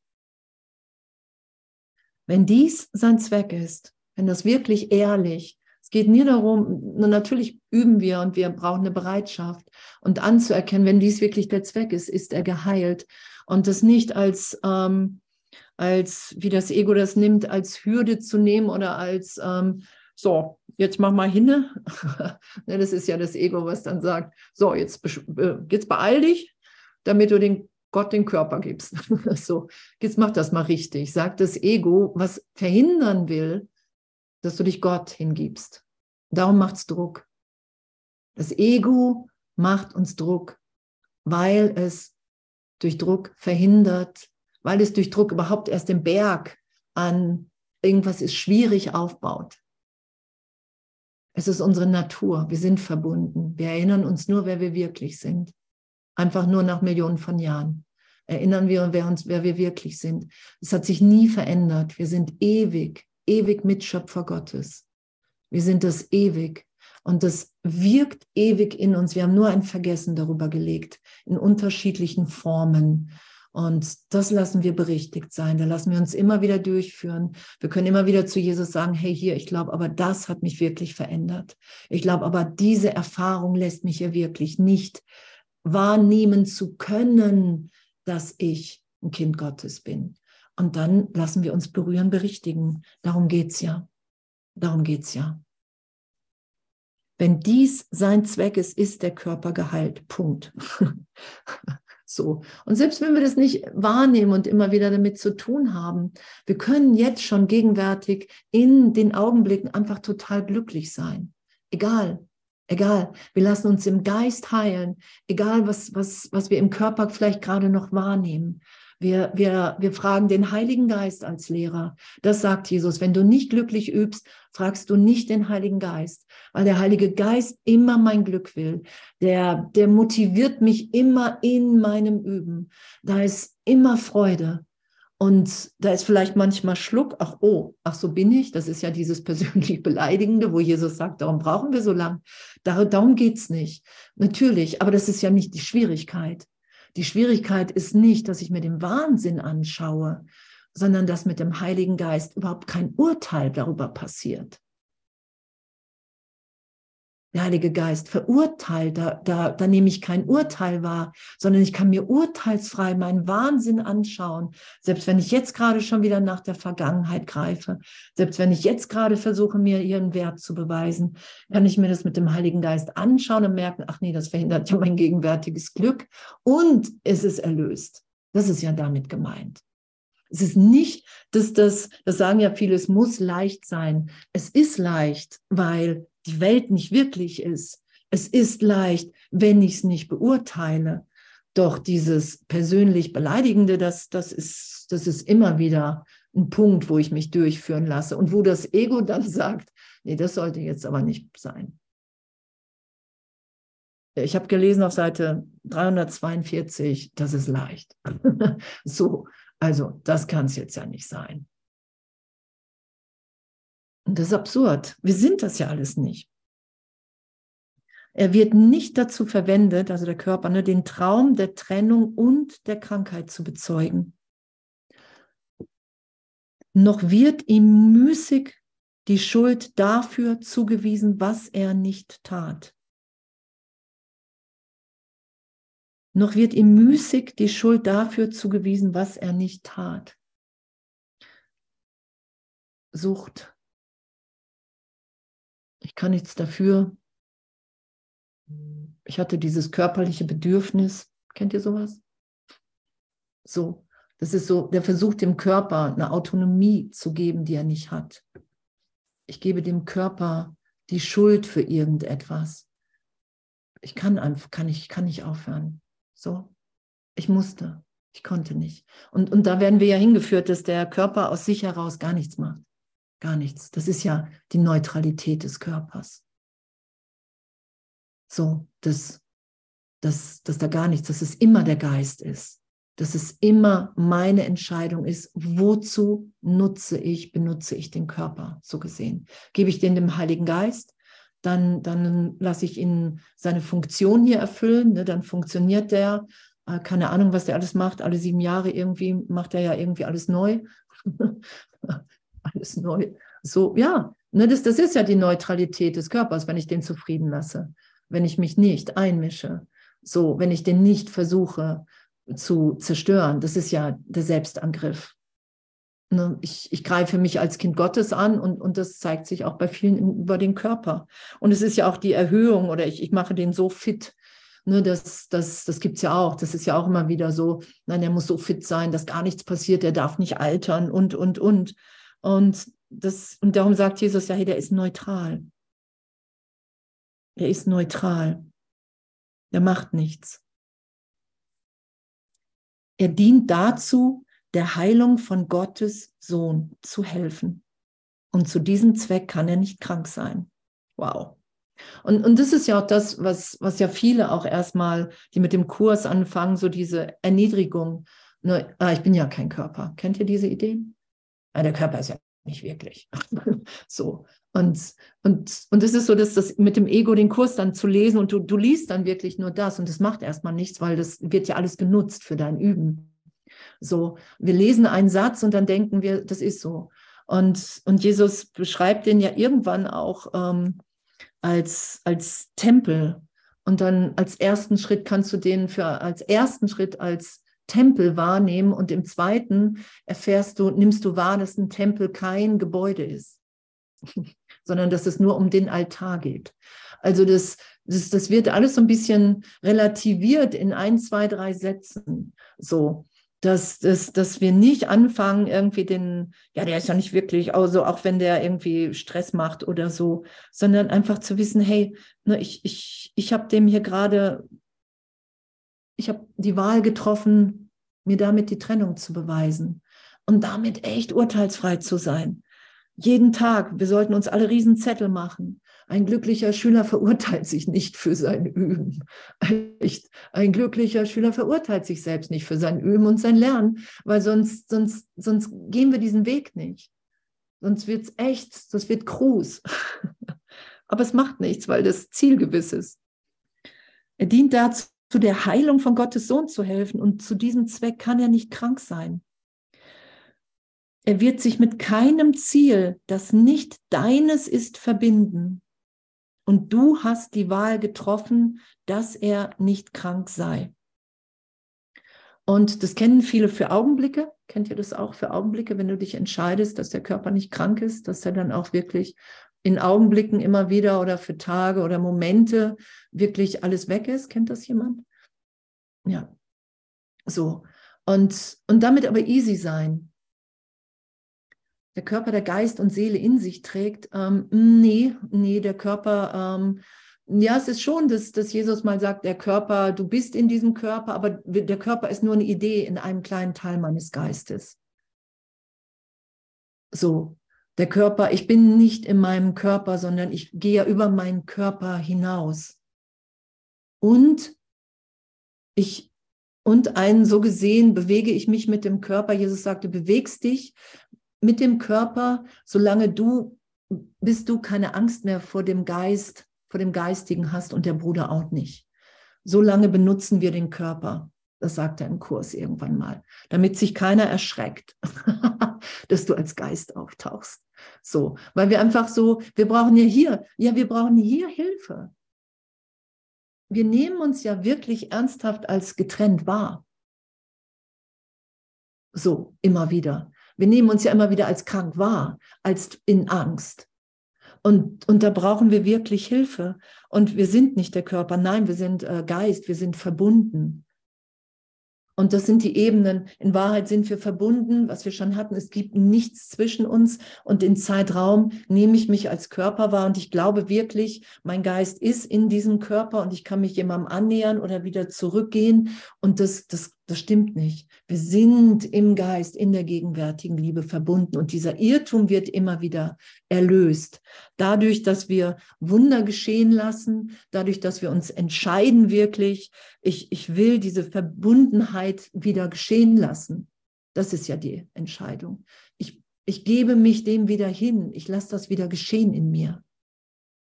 Wenn dies sein Zweck ist, wenn das wirklich ehrlich, es geht nie darum, nur natürlich üben wir und wir brauchen eine Bereitschaft und anzuerkennen, wenn dies wirklich der Zweck ist, ist er geheilt und das nicht als, ähm, als wie das Ego das nimmt, als Hürde zu nehmen oder als ähm, so, jetzt mach mal hin. Ne, das ist ja das Ego, was dann sagt, so, jetzt, äh, jetzt beeil dich, damit du den Gott den Körper gibst. so, jetzt mach das mal richtig. Sagt das Ego, was verhindern will, dass du dich Gott hingibst. Darum macht es Druck. Das Ego macht uns Druck, weil es durch Druck verhindert, weil es durch Druck überhaupt erst den Berg an irgendwas ist schwierig aufbaut. Es ist unsere Natur. Wir sind verbunden. Wir erinnern uns nur, wer wir wirklich sind. Einfach nur nach Millionen von Jahren. Erinnern wir, uns, wer wir wirklich sind. Es hat sich nie verändert. Wir sind ewig, ewig Mitschöpfer Gottes. Wir sind das ewig. Und das wirkt ewig in uns. Wir haben nur ein Vergessen darüber gelegt, in unterschiedlichen Formen. Und das lassen wir berichtigt sein. Da lassen wir uns immer wieder durchführen. Wir können immer wieder zu Jesus sagen, hey, hier, ich glaube, aber das hat mich wirklich verändert. Ich glaube, aber diese Erfahrung lässt mich hier wirklich nicht wahrnehmen zu können, dass ich ein Kind Gottes bin. Und dann lassen wir uns berühren, berichtigen. Darum geht's ja. Darum geht's ja. Wenn dies sein Zweck ist, ist der Körper geheilt. Punkt. So. Und selbst wenn wir das nicht wahrnehmen und immer wieder damit zu tun haben, wir können jetzt schon gegenwärtig in den Augenblicken einfach total glücklich sein. Egal, egal. Wir lassen uns im Geist heilen, egal was, was, was wir im Körper vielleicht gerade noch wahrnehmen. Wir, wir, wir fragen den Heiligen Geist als Lehrer. Das sagt Jesus. Wenn du nicht glücklich übst, fragst du nicht den Heiligen Geist, weil der Heilige Geist immer mein Glück will. Der, der motiviert mich immer in meinem Üben. Da ist immer Freude. Und da ist vielleicht manchmal Schluck, ach oh, ach so bin ich. Das ist ja dieses persönlich Beleidigende, wo Jesus sagt, darum brauchen wir so lang. Darum geht's nicht. Natürlich, aber das ist ja nicht die Schwierigkeit. Die Schwierigkeit ist nicht, dass ich mir den Wahnsinn anschaue, sondern dass mit dem Heiligen Geist überhaupt kein Urteil darüber passiert. Der Heilige Geist verurteilt, da, da, da nehme ich kein Urteil wahr, sondern ich kann mir urteilsfrei meinen Wahnsinn anschauen. Selbst wenn ich jetzt gerade schon wieder nach der Vergangenheit greife, selbst wenn ich jetzt gerade versuche, mir ihren Wert zu beweisen, kann ich mir das mit dem Heiligen Geist anschauen und merken, ach nee, das verhindert ja mein gegenwärtiges Glück und es ist erlöst. Das ist ja damit gemeint. Es ist nicht, dass das, das sagen ja viele, es muss leicht sein. Es ist leicht, weil die Welt nicht wirklich ist. Es ist leicht, wenn ich es nicht beurteile. Doch dieses persönlich Beleidigende, das, das, ist, das ist immer wieder ein Punkt, wo ich mich durchführen lasse und wo das Ego dann sagt, nee, das sollte jetzt aber nicht sein. Ich habe gelesen auf Seite 342, das ist leicht. so, also das kann es jetzt ja nicht sein. Und das ist absurd. Wir sind das ja alles nicht. Er wird nicht dazu verwendet, also der Körper, ne, den Traum der Trennung und der Krankheit zu bezeugen. Noch wird ihm müßig die Schuld dafür zugewiesen, was er nicht tat. Noch wird ihm müßig die Schuld dafür zugewiesen, was er nicht tat. Sucht, ich kann nichts dafür. Ich hatte dieses körperliche Bedürfnis. Kennt ihr sowas? So, das ist so, der versucht dem Körper eine Autonomie zu geben, die er nicht hat. Ich gebe dem Körper die Schuld für irgendetwas. Ich kann einfach, kann ich, kann nicht aufhören. So, ich musste, ich konnte nicht. Und, und da werden wir ja hingeführt, dass der Körper aus sich heraus gar nichts macht. Gar nichts. Das ist ja die Neutralität des Körpers. So, dass, dass, dass da gar nichts, dass es immer der Geist ist. Dass es immer meine Entscheidung ist, wozu nutze ich, benutze ich den Körper, so gesehen. Gebe ich den dem Heiligen Geist, dann, dann lasse ich ihn seine Funktion hier erfüllen, ne, dann funktioniert der, äh, keine Ahnung, was der alles macht, alle sieben Jahre irgendwie macht er ja irgendwie alles neu. alles neu. So, ja, ne, das, das ist ja die Neutralität des Körpers, wenn ich den zufrieden lasse, wenn ich mich nicht einmische, so, wenn ich den nicht versuche zu zerstören. Das ist ja der Selbstangriff. Ne, ich, ich greife mich als Kind Gottes an und, und das zeigt sich auch bei vielen über den Körper. Und es ist ja auch die Erhöhung oder ich, ich mache den so fit. Ne, das das, das gibt es ja auch. Das ist ja auch immer wieder so, nein, er muss so fit sein, dass gar nichts passiert, er darf nicht altern und, und, und. Und, das, und darum sagt Jesus ja, hey, der ist neutral. Er ist neutral. Er macht nichts. Er dient dazu, der Heilung von Gottes Sohn zu helfen. Und zu diesem Zweck kann er nicht krank sein. Wow. Und, und das ist ja auch das, was, was ja viele auch erstmal, die mit dem Kurs anfangen, so diese Erniedrigung. Ne, ah, ich bin ja kein Körper. Kennt ihr diese Idee? Ah, der Körper ist ja nicht wirklich. so. Und, und, und es ist so, dass das mit dem Ego den Kurs dann zu lesen und du, du liest dann wirklich nur das und das macht erstmal nichts, weil das wird ja alles genutzt für dein Üben. So, wir lesen einen Satz und dann denken wir, das ist so. Und, und Jesus beschreibt den ja irgendwann auch ähm, als, als Tempel. Und dann als ersten Schritt kannst du den für als ersten Schritt als Tempel wahrnehmen und im zweiten erfährst du, nimmst du wahr, dass ein Tempel kein Gebäude ist, sondern dass es nur um den Altar geht. Also das, das, das wird alles so ein bisschen relativiert in ein, zwei, drei Sätzen. So dass, dass, dass wir nicht anfangen, irgendwie den, ja, der ist ja nicht wirklich, also auch wenn der irgendwie Stress macht oder so, sondern einfach zu wissen, hey, ne, ich, ich, ich habe dem hier gerade, ich habe die Wahl getroffen, mir damit die Trennung zu beweisen und damit echt urteilsfrei zu sein. Jeden Tag, wir sollten uns alle Riesenzettel machen. Ein glücklicher Schüler verurteilt sich nicht für sein Üben. Ein glücklicher Schüler verurteilt sich selbst nicht für sein Üben und sein Lernen, weil sonst, sonst, sonst gehen wir diesen Weg nicht. Sonst wird es echt, das wird Kruz. Aber es macht nichts, weil das Ziel gewiss ist. Er dient dazu, der Heilung von Gottes Sohn zu helfen und zu diesem Zweck kann er nicht krank sein. Er wird sich mit keinem Ziel, das nicht deines ist, verbinden. Und du hast die Wahl getroffen, dass er nicht krank sei. Und das kennen viele für Augenblicke. Kennt ihr das auch für Augenblicke, wenn du dich entscheidest, dass der Körper nicht krank ist, dass er dann auch wirklich in Augenblicken immer wieder oder für Tage oder Momente wirklich alles weg ist? Kennt das jemand? Ja. So. Und, und damit aber easy sein der Körper, der Geist und Seele in sich trägt. Ähm, nee, nee, der Körper, ähm, ja, es ist schon, dass, dass Jesus mal sagt, der Körper, du bist in diesem Körper, aber der Körper ist nur eine Idee in einem kleinen Teil meines Geistes. So, der Körper, ich bin nicht in meinem Körper, sondern ich gehe ja über meinen Körper hinaus. Und ich und ein so gesehen bewege ich mich mit dem Körper. Jesus sagte, bewegst dich mit dem Körper, solange du, bis du keine Angst mehr vor dem Geist, vor dem Geistigen hast und der Bruder auch nicht. Solange benutzen wir den Körper. Das sagt er im Kurs irgendwann mal, damit sich keiner erschreckt, dass du als Geist auftauchst. So, weil wir einfach so, wir brauchen ja hier, ja, wir brauchen hier Hilfe. Wir nehmen uns ja wirklich ernsthaft als getrennt wahr. So, immer wieder. Wir nehmen uns ja immer wieder als krank wahr, als in Angst. Und, und da brauchen wir wirklich Hilfe. Und wir sind nicht der Körper, nein, wir sind äh, Geist, wir sind verbunden. Und das sind die Ebenen. In Wahrheit sind wir verbunden, was wir schon hatten. Es gibt nichts zwischen uns. Und in Zeitraum nehme ich mich als Körper wahr. Und ich glaube wirklich, mein Geist ist in diesem Körper und ich kann mich jemandem annähern oder wieder zurückgehen. Und das, das das stimmt nicht. Wir sind im Geist, in der gegenwärtigen Liebe verbunden und dieser Irrtum wird immer wieder erlöst. Dadurch, dass wir Wunder geschehen lassen, dadurch, dass wir uns entscheiden wirklich, ich, ich will diese Verbundenheit wieder geschehen lassen. Das ist ja die Entscheidung. Ich, ich gebe mich dem wieder hin. Ich lasse das wieder geschehen in mir.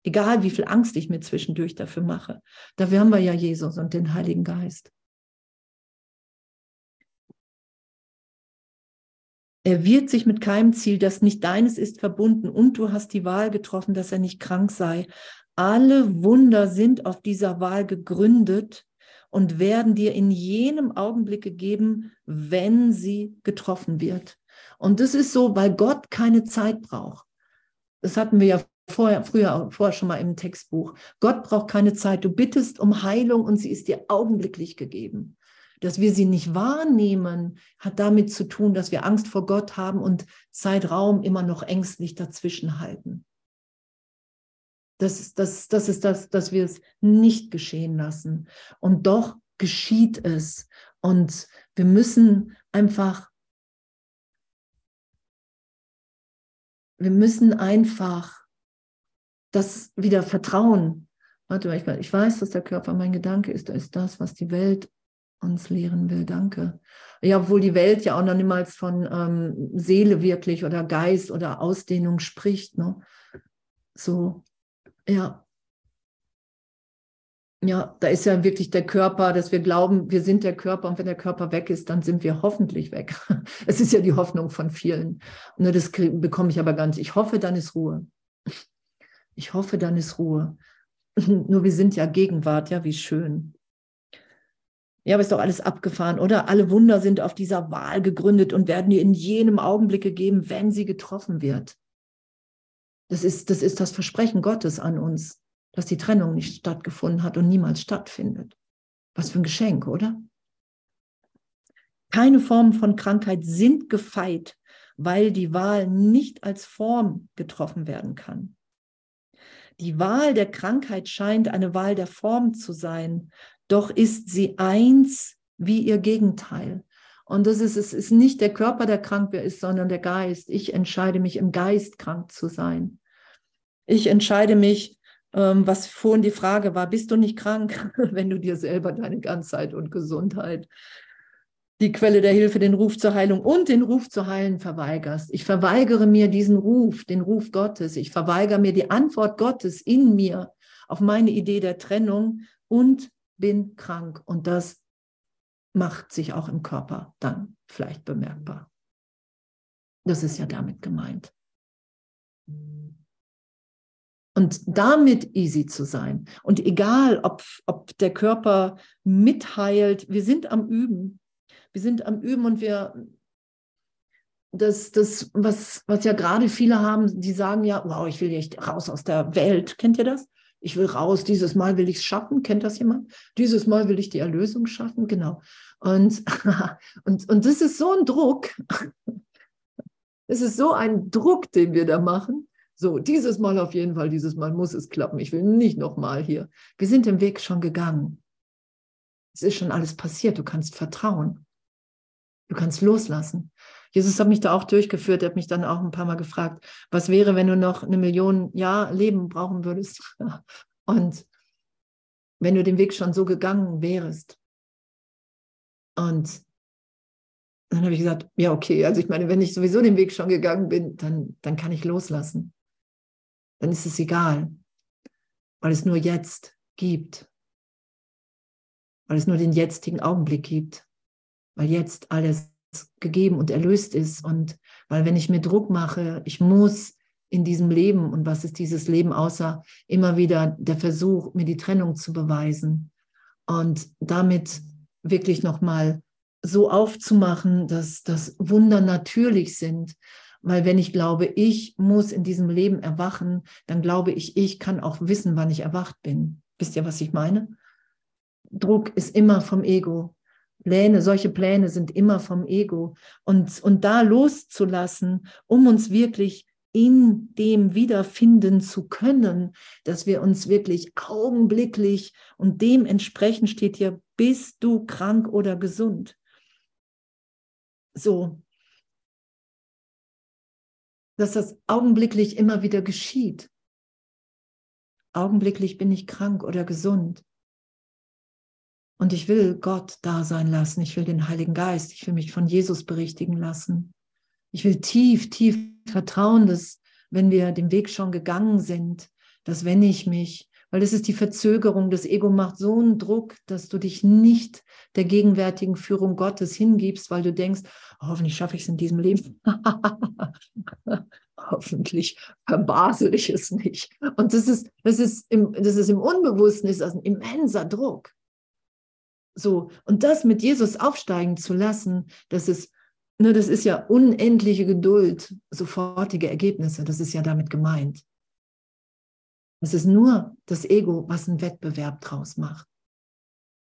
Egal, wie viel Angst ich mir zwischendurch dafür mache. Dafür haben wir ja Jesus und den Heiligen Geist. Er wird sich mit keinem Ziel, das nicht deines ist, verbunden und du hast die Wahl getroffen, dass er nicht krank sei. Alle Wunder sind auf dieser Wahl gegründet und werden dir in jenem Augenblick gegeben, wenn sie getroffen wird. Und das ist so, weil Gott keine Zeit braucht. Das hatten wir ja vorher, früher, vorher schon mal im Textbuch. Gott braucht keine Zeit. Du bittest um Heilung und sie ist dir augenblicklich gegeben. Dass wir sie nicht wahrnehmen, hat damit zu tun, dass wir Angst vor Gott haben und Zeitraum immer noch ängstlich dazwischen halten. Das ist das, das, ist das dass wir es nicht geschehen lassen. Und doch geschieht es. Und wir müssen einfach, wir müssen einfach das wieder vertrauen. Warte mal, ich weiß, dass der Körper mein Gedanke ist. Da ist das, was die Welt uns lehren will. Danke. Ja, obwohl die Welt ja auch noch niemals von ähm, Seele wirklich oder Geist oder Ausdehnung spricht. Ne? So, ja. Ja, da ist ja wirklich der Körper, dass wir glauben, wir sind der Körper und wenn der Körper weg ist, dann sind wir hoffentlich weg. Es ist ja die Hoffnung von vielen. Und das bekomme ich aber ganz. Ich hoffe, dann ist Ruhe. Ich hoffe, dann ist Ruhe. Nur wir sind ja Gegenwart, ja, wie schön. Ja, aber ist doch alles abgefahren, oder? Alle Wunder sind auf dieser Wahl gegründet und werden dir in jenem Augenblick gegeben, wenn sie getroffen wird. Das ist, das ist das Versprechen Gottes an uns, dass die Trennung nicht stattgefunden hat und niemals stattfindet. Was für ein Geschenk, oder? Keine Formen von Krankheit sind gefeit, weil die Wahl nicht als Form getroffen werden kann. Die Wahl der Krankheit scheint eine Wahl der Form zu sein, doch ist sie eins wie ihr Gegenteil. Und das ist, es ist nicht der Körper, der krank ist, sondern der Geist. Ich entscheide mich im Geist krank zu sein. Ich entscheide mich, ähm, was vorhin die Frage war, bist du nicht krank, wenn du dir selber deine Ganzheit und Gesundheit, die Quelle der Hilfe, den Ruf zur Heilung und den Ruf zu heilen verweigerst. Ich verweigere mir diesen Ruf, den Ruf Gottes. Ich verweigere mir die Antwort Gottes in mir auf meine Idee der Trennung und bin krank. Und das macht sich auch im Körper dann vielleicht bemerkbar. Das ist ja damit gemeint. Und damit easy zu sein. Und egal, ob, ob der Körper mitheilt, wir sind am Üben. Wir sind am Üben und wir, das, das was, was ja gerade viele haben, die sagen ja, wow, ich will echt raus aus der Welt. Kennt ihr das? Ich will raus, dieses Mal will ich es schaffen. Kennt das jemand? Dieses Mal will ich die Erlösung schaffen, genau. Und, und, und das ist so ein Druck. Es ist so ein Druck, den wir da machen. So, dieses Mal auf jeden Fall, dieses Mal muss es klappen. Ich will nicht nochmal hier. Wir sind den Weg schon gegangen. Es ist schon alles passiert. Du kannst vertrauen. Du kannst loslassen. Jesus hat mich da auch durchgeführt. Er hat mich dann auch ein paar Mal gefragt, was wäre, wenn du noch eine Million Jahr Leben brauchen würdest? Und wenn du den Weg schon so gegangen wärst. Und dann habe ich gesagt, ja, okay, also ich meine, wenn ich sowieso den Weg schon gegangen bin, dann, dann kann ich loslassen. Dann ist es egal, weil es nur jetzt gibt. Weil es nur den jetzigen Augenblick gibt. Weil jetzt alles gegeben und erlöst ist. Und weil wenn ich mir Druck mache, ich muss in diesem Leben, und was ist dieses Leben außer immer wieder der Versuch, mir die Trennung zu beweisen und damit wirklich nochmal so aufzumachen, dass das Wunder natürlich sind. Weil wenn ich glaube, ich muss in diesem Leben erwachen, dann glaube ich, ich kann auch wissen, wann ich erwacht bin. Wisst ihr, was ich meine? Druck ist immer vom Ego. Pläne, solche Pläne sind immer vom Ego. Und, und da loszulassen, um uns wirklich in dem wiederfinden zu können, dass wir uns wirklich augenblicklich und dementsprechend steht hier, bist du krank oder gesund? So, dass das augenblicklich immer wieder geschieht. Augenblicklich bin ich krank oder gesund. Und ich will Gott da sein lassen. Ich will den Heiligen Geist. Ich will mich von Jesus berichtigen lassen. Ich will tief, tief vertrauen, dass wenn wir den Weg schon gegangen sind, dass wenn ich mich Weil das ist die Verzögerung. Das Ego macht so einen Druck, dass du dich nicht der gegenwärtigen Führung Gottes hingibst, weil du denkst, oh, hoffentlich schaffe ich es in diesem Leben. hoffentlich verbasel ich es nicht. Und das ist, das ist im, das ist im Unbewussten ist das ein immenser Druck. So, und das mit Jesus aufsteigen zu lassen, das ist, ne, das ist ja unendliche Geduld, sofortige Ergebnisse, das ist ja damit gemeint. Es ist nur das Ego, was einen Wettbewerb draus macht.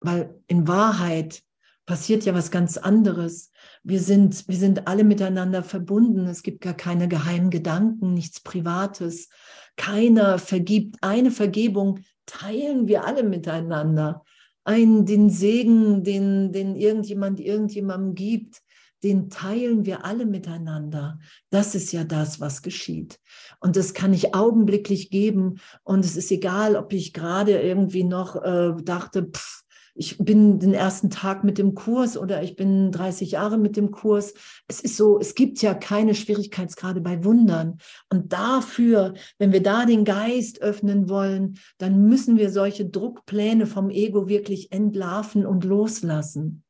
Weil in Wahrheit passiert ja was ganz anderes. Wir sind, wir sind alle miteinander verbunden. Es gibt gar keine geheimen Gedanken, nichts Privates. Keiner vergibt. Eine Vergebung teilen wir alle miteinander. Ein, den Segen, den, den irgendjemand irgendjemandem gibt, den teilen wir alle miteinander. Das ist ja das, was geschieht. Und das kann ich augenblicklich geben. Und es ist egal, ob ich gerade irgendwie noch äh, dachte, pff, ich bin den ersten Tag mit dem Kurs oder ich bin 30 Jahre mit dem Kurs. Es ist so, es gibt ja keine Schwierigkeitsgrade bei Wundern. Und dafür, wenn wir da den Geist öffnen wollen, dann müssen wir solche Druckpläne vom Ego wirklich entlarven und loslassen.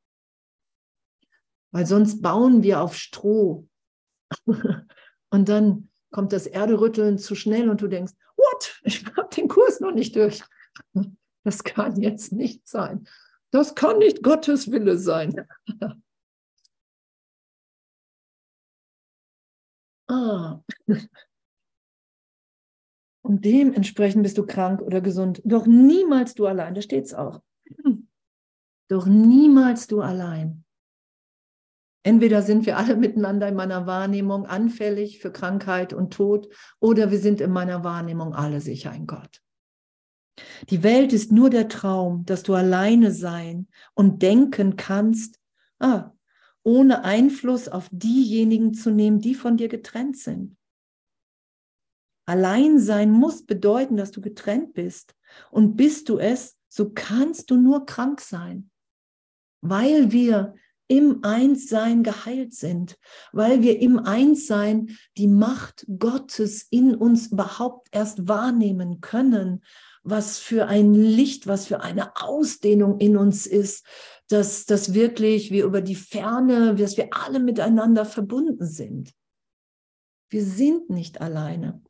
Weil sonst bauen wir auf Stroh. und dann kommt das Erderütteln zu schnell und du denkst, what? Ich habe den Kurs noch nicht durch. Das kann jetzt nicht sein. Das kann nicht Gottes Wille sein. ah. Und dementsprechend bist du krank oder gesund. Doch niemals du allein. Da steht es auch. Doch niemals du allein. Entweder sind wir alle miteinander in meiner Wahrnehmung anfällig für Krankheit und Tod oder wir sind in meiner Wahrnehmung alle sicher in Gott. Die Welt ist nur der Traum, dass du alleine sein und denken kannst, ah, ohne Einfluss auf diejenigen zu nehmen, die von dir getrennt sind. Allein sein muss bedeuten, dass du getrennt bist. Und bist du es, so kannst du nur krank sein, weil wir im Einssein geheilt sind, weil wir im Einssein die Macht Gottes in uns überhaupt erst wahrnehmen können was für ein Licht, was für eine Ausdehnung in uns ist, dass, dass wirklich wir über die Ferne, dass wir alle miteinander verbunden sind. Wir sind nicht alleine.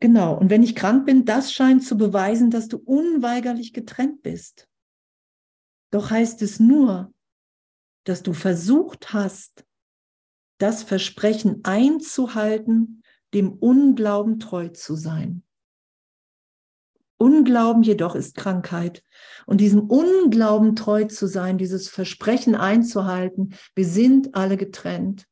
Genau, und wenn ich krank bin, das scheint zu beweisen, dass du unweigerlich getrennt bist. Doch heißt es nur, dass du versucht hast, das Versprechen einzuhalten, dem Unglauben treu zu sein. Unglauben jedoch ist Krankheit. Und diesem Unglauben treu zu sein, dieses Versprechen einzuhalten, wir sind alle getrennt.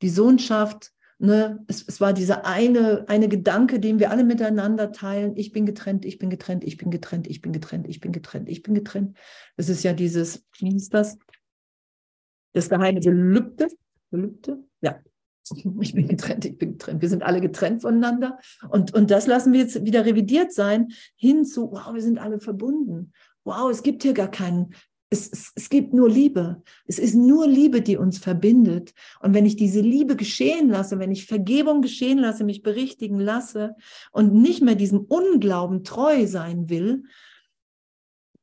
Die Sohnschaft, ne, es, es war dieser eine, eine Gedanke, den wir alle miteinander teilen. Ich bin getrennt, ich bin getrennt, ich bin getrennt, ich bin getrennt, ich bin getrennt, ich bin getrennt. Das ist ja dieses, wie hieß das? Das geheime Gelübde. Gelübde? Ja, ich bin getrennt, ich bin getrennt. Wir sind alle getrennt voneinander. Und, und das lassen wir jetzt wieder revidiert sein, hin zu, wow, wir sind alle verbunden. Wow, es gibt hier gar keinen, es, es, es gibt nur Liebe. Es ist nur Liebe, die uns verbindet. Und wenn ich diese Liebe geschehen lasse, wenn ich Vergebung geschehen lasse, mich berichtigen lasse und nicht mehr diesem Unglauben treu sein will,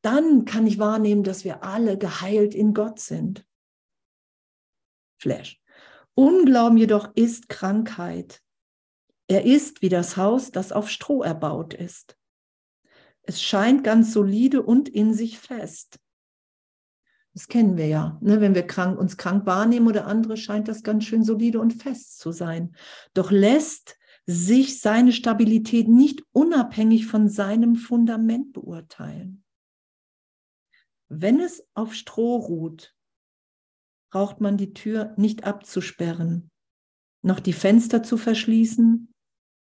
dann kann ich wahrnehmen, dass wir alle geheilt in Gott sind. Flash. Unglauben jedoch ist Krankheit. Er ist wie das Haus, das auf Stroh erbaut ist. Es scheint ganz solide und in sich fest. Das kennen wir ja. Ne? Wenn wir krank, uns krank wahrnehmen oder andere, scheint das ganz schön solide und fest zu sein. Doch lässt sich seine Stabilität nicht unabhängig von seinem Fundament beurteilen. Wenn es auf Stroh ruht, braucht man die Tür nicht abzusperren, noch die Fenster zu verschließen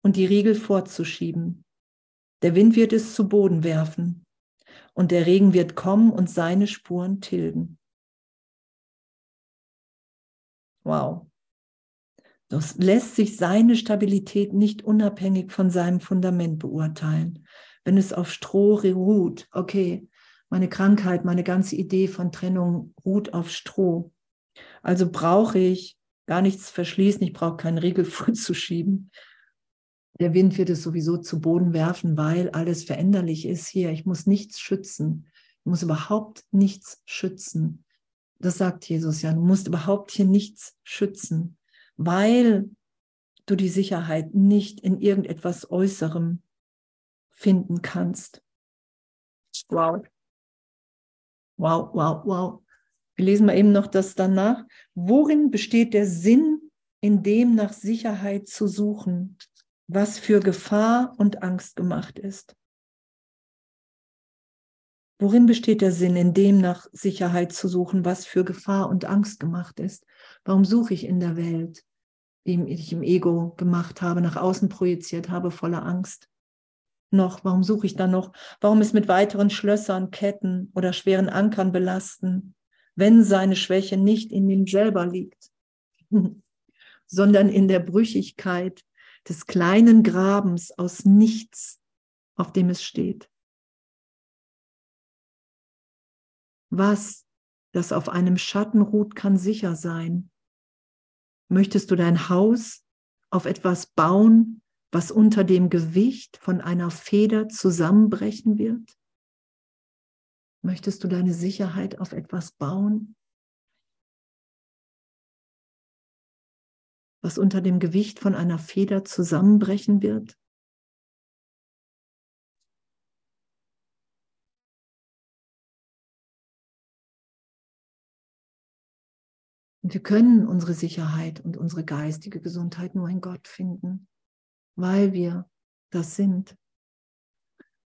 und die Riegel vorzuschieben. Der Wind wird es zu Boden werfen und der Regen wird kommen und seine Spuren tilgen. Wow. Das lässt sich seine Stabilität nicht unabhängig von seinem Fundament beurteilen. Wenn es auf Stroh ruht, okay, meine Krankheit, meine ganze Idee von Trennung ruht auf Stroh. Also brauche ich gar nichts verschließen, ich brauche keinen Riegel vorzuschieben. Der Wind wird es sowieso zu Boden werfen, weil alles veränderlich ist hier. Ich muss nichts schützen. Ich muss überhaupt nichts schützen. Das sagt Jesus ja. Du musst überhaupt hier nichts schützen, weil du die Sicherheit nicht in irgendetwas Äußerem finden kannst. Wow. Wow, wow, wow. Wir lesen mal eben noch das danach. Worin besteht der Sinn, in dem nach Sicherheit zu suchen, was für Gefahr und Angst gemacht ist? Worin besteht der Sinn, in dem nach Sicherheit zu suchen, was für Gefahr und Angst gemacht ist? Warum suche ich in der Welt, die ich im Ego gemacht habe, nach außen projiziert habe, voller Angst? Noch, warum suche ich da noch? Warum es mit weiteren Schlössern, Ketten oder schweren Ankern belasten, wenn seine Schwäche nicht in ihm selber liegt, sondern in der Brüchigkeit des kleinen Grabens aus nichts, auf dem es steht? Was, das auf einem Schatten ruht, kann sicher sein. Möchtest du dein Haus auf etwas bauen, was unter dem Gewicht von einer Feder zusammenbrechen wird? Möchtest du deine Sicherheit auf etwas bauen, was unter dem Gewicht von einer Feder zusammenbrechen wird? Und wir können unsere Sicherheit und unsere geistige Gesundheit nur in Gott finden, weil wir das sind.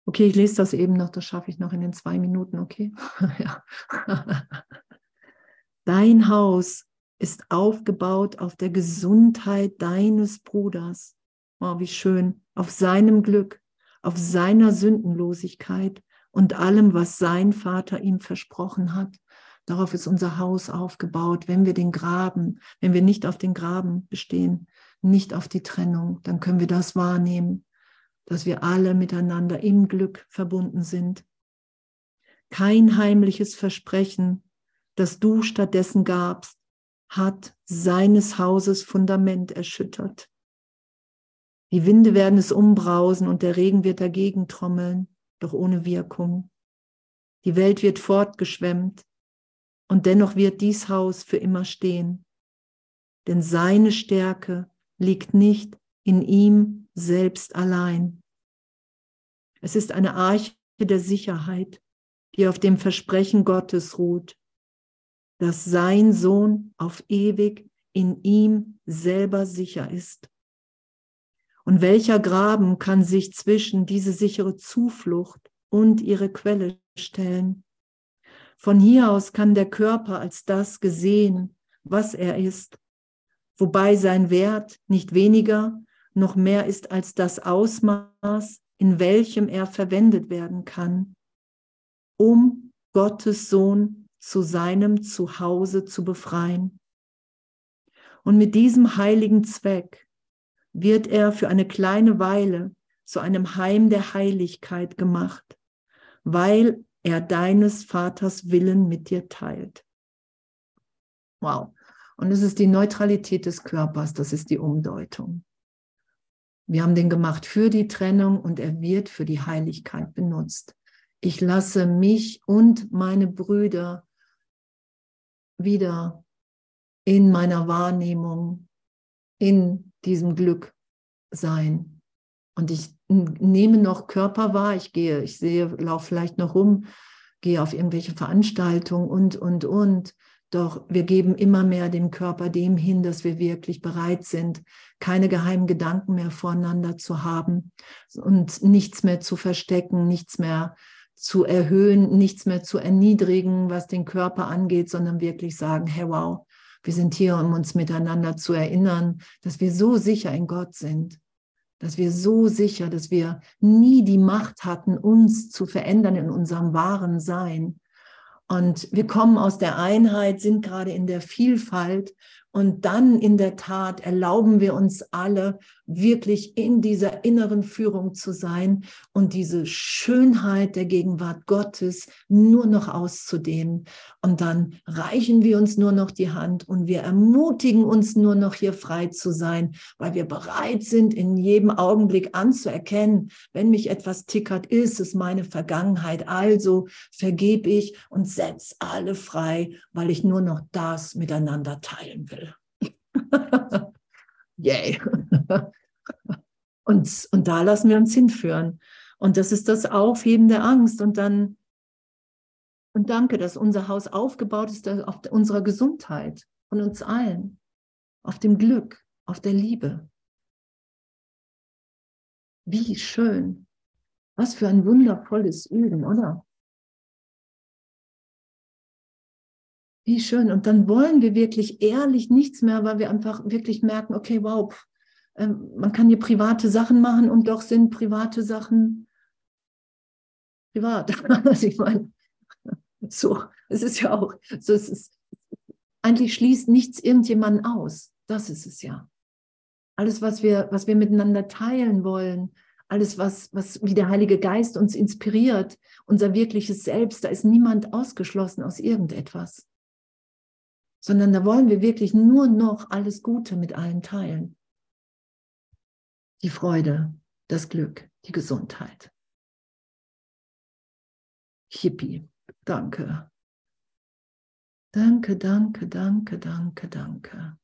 Okay, ich lese das eben noch, das schaffe ich noch in den zwei Minuten, okay? Dein Haus ist aufgebaut auf der Gesundheit deines Bruders. Oh, wie schön. Auf seinem Glück, auf seiner Sündenlosigkeit und allem, was sein Vater ihm versprochen hat. Darauf ist unser Haus aufgebaut. Wenn wir den Graben, wenn wir nicht auf den Graben bestehen, nicht auf die Trennung, dann können wir das wahrnehmen, dass wir alle miteinander im Glück verbunden sind. Kein heimliches Versprechen, das du stattdessen gabst, hat seines Hauses Fundament erschüttert. Die Winde werden es umbrausen und der Regen wird dagegen trommeln, doch ohne Wirkung. Die Welt wird fortgeschwemmt, und dennoch wird dies Haus für immer stehen. Denn seine Stärke liegt nicht in ihm selbst allein. Es ist eine Arche der Sicherheit, die auf dem Versprechen Gottes ruht, dass sein Sohn auf ewig in ihm selber sicher ist. Und welcher Graben kann sich zwischen diese sichere Zuflucht und ihre Quelle stellen? Von hier aus kann der Körper als das gesehen, was er ist, wobei sein Wert nicht weniger noch mehr ist als das Ausmaß, in welchem er verwendet werden kann, um Gottes Sohn zu seinem Zuhause zu befreien. Und mit diesem heiligen Zweck wird er für eine kleine Weile zu einem Heim der Heiligkeit gemacht, weil er deines Vaters Willen mit dir teilt. Wow. Und es ist die Neutralität des Körpers, das ist die Umdeutung. Wir haben den gemacht für die Trennung und er wird für die Heiligkeit benutzt. Ich lasse mich und meine Brüder wieder in meiner Wahrnehmung, in diesem Glück sein. Und ich nehme noch Körper wahr, ich gehe, ich sehe, laufe vielleicht noch rum, gehe auf irgendwelche Veranstaltungen und, und, und. Doch wir geben immer mehr dem Körper dem hin, dass wir wirklich bereit sind, keine geheimen Gedanken mehr voreinander zu haben und nichts mehr zu verstecken, nichts mehr zu erhöhen, nichts mehr zu erniedrigen, was den Körper angeht, sondern wirklich sagen, hey wow, wir sind hier, um uns miteinander zu erinnern, dass wir so sicher in Gott sind dass wir so sicher, dass wir nie die Macht hatten, uns zu verändern in unserem wahren Sein. Und wir kommen aus der Einheit, sind gerade in der Vielfalt Und dann in der Tat erlauben wir uns alle wirklich in dieser inneren Führung zu sein und diese Schönheit der Gegenwart Gottes nur noch auszudehnen. Und dann reichen wir uns nur noch die Hand und wir ermutigen uns nur noch hier frei zu sein, weil wir bereit sind, in jedem Augenblick anzuerkennen, wenn mich etwas tickert, ist es meine Vergangenheit. Also vergebe ich und setze alle frei, weil ich nur noch das miteinander teilen will. Yay. und, und da lassen wir uns hinführen. Und das ist das Aufheben der Angst. Und dann, und danke, dass unser Haus aufgebaut ist auf unserer Gesundheit von uns allen, auf dem Glück, auf der Liebe. Wie schön. Was für ein wundervolles Üben, oder? Wie schön. Und dann wollen wir wirklich ehrlich nichts mehr, weil wir einfach wirklich merken, okay, wow, ähm, man kann hier private Sachen machen und doch sind private Sachen privat. Also ich meine, so, es ist ja auch, so es ist, eigentlich schließt nichts irgendjemanden aus. Das ist es ja. Alles, was wir, was wir miteinander teilen wollen, alles, was, was wie der Heilige Geist uns inspiriert, unser wirkliches Selbst, da ist niemand ausgeschlossen aus irgendetwas sondern da wollen wir wirklich nur noch alles Gute mit allen teilen. Die Freude, das Glück, die Gesundheit. Hippie, danke. Danke, danke, danke, danke, danke.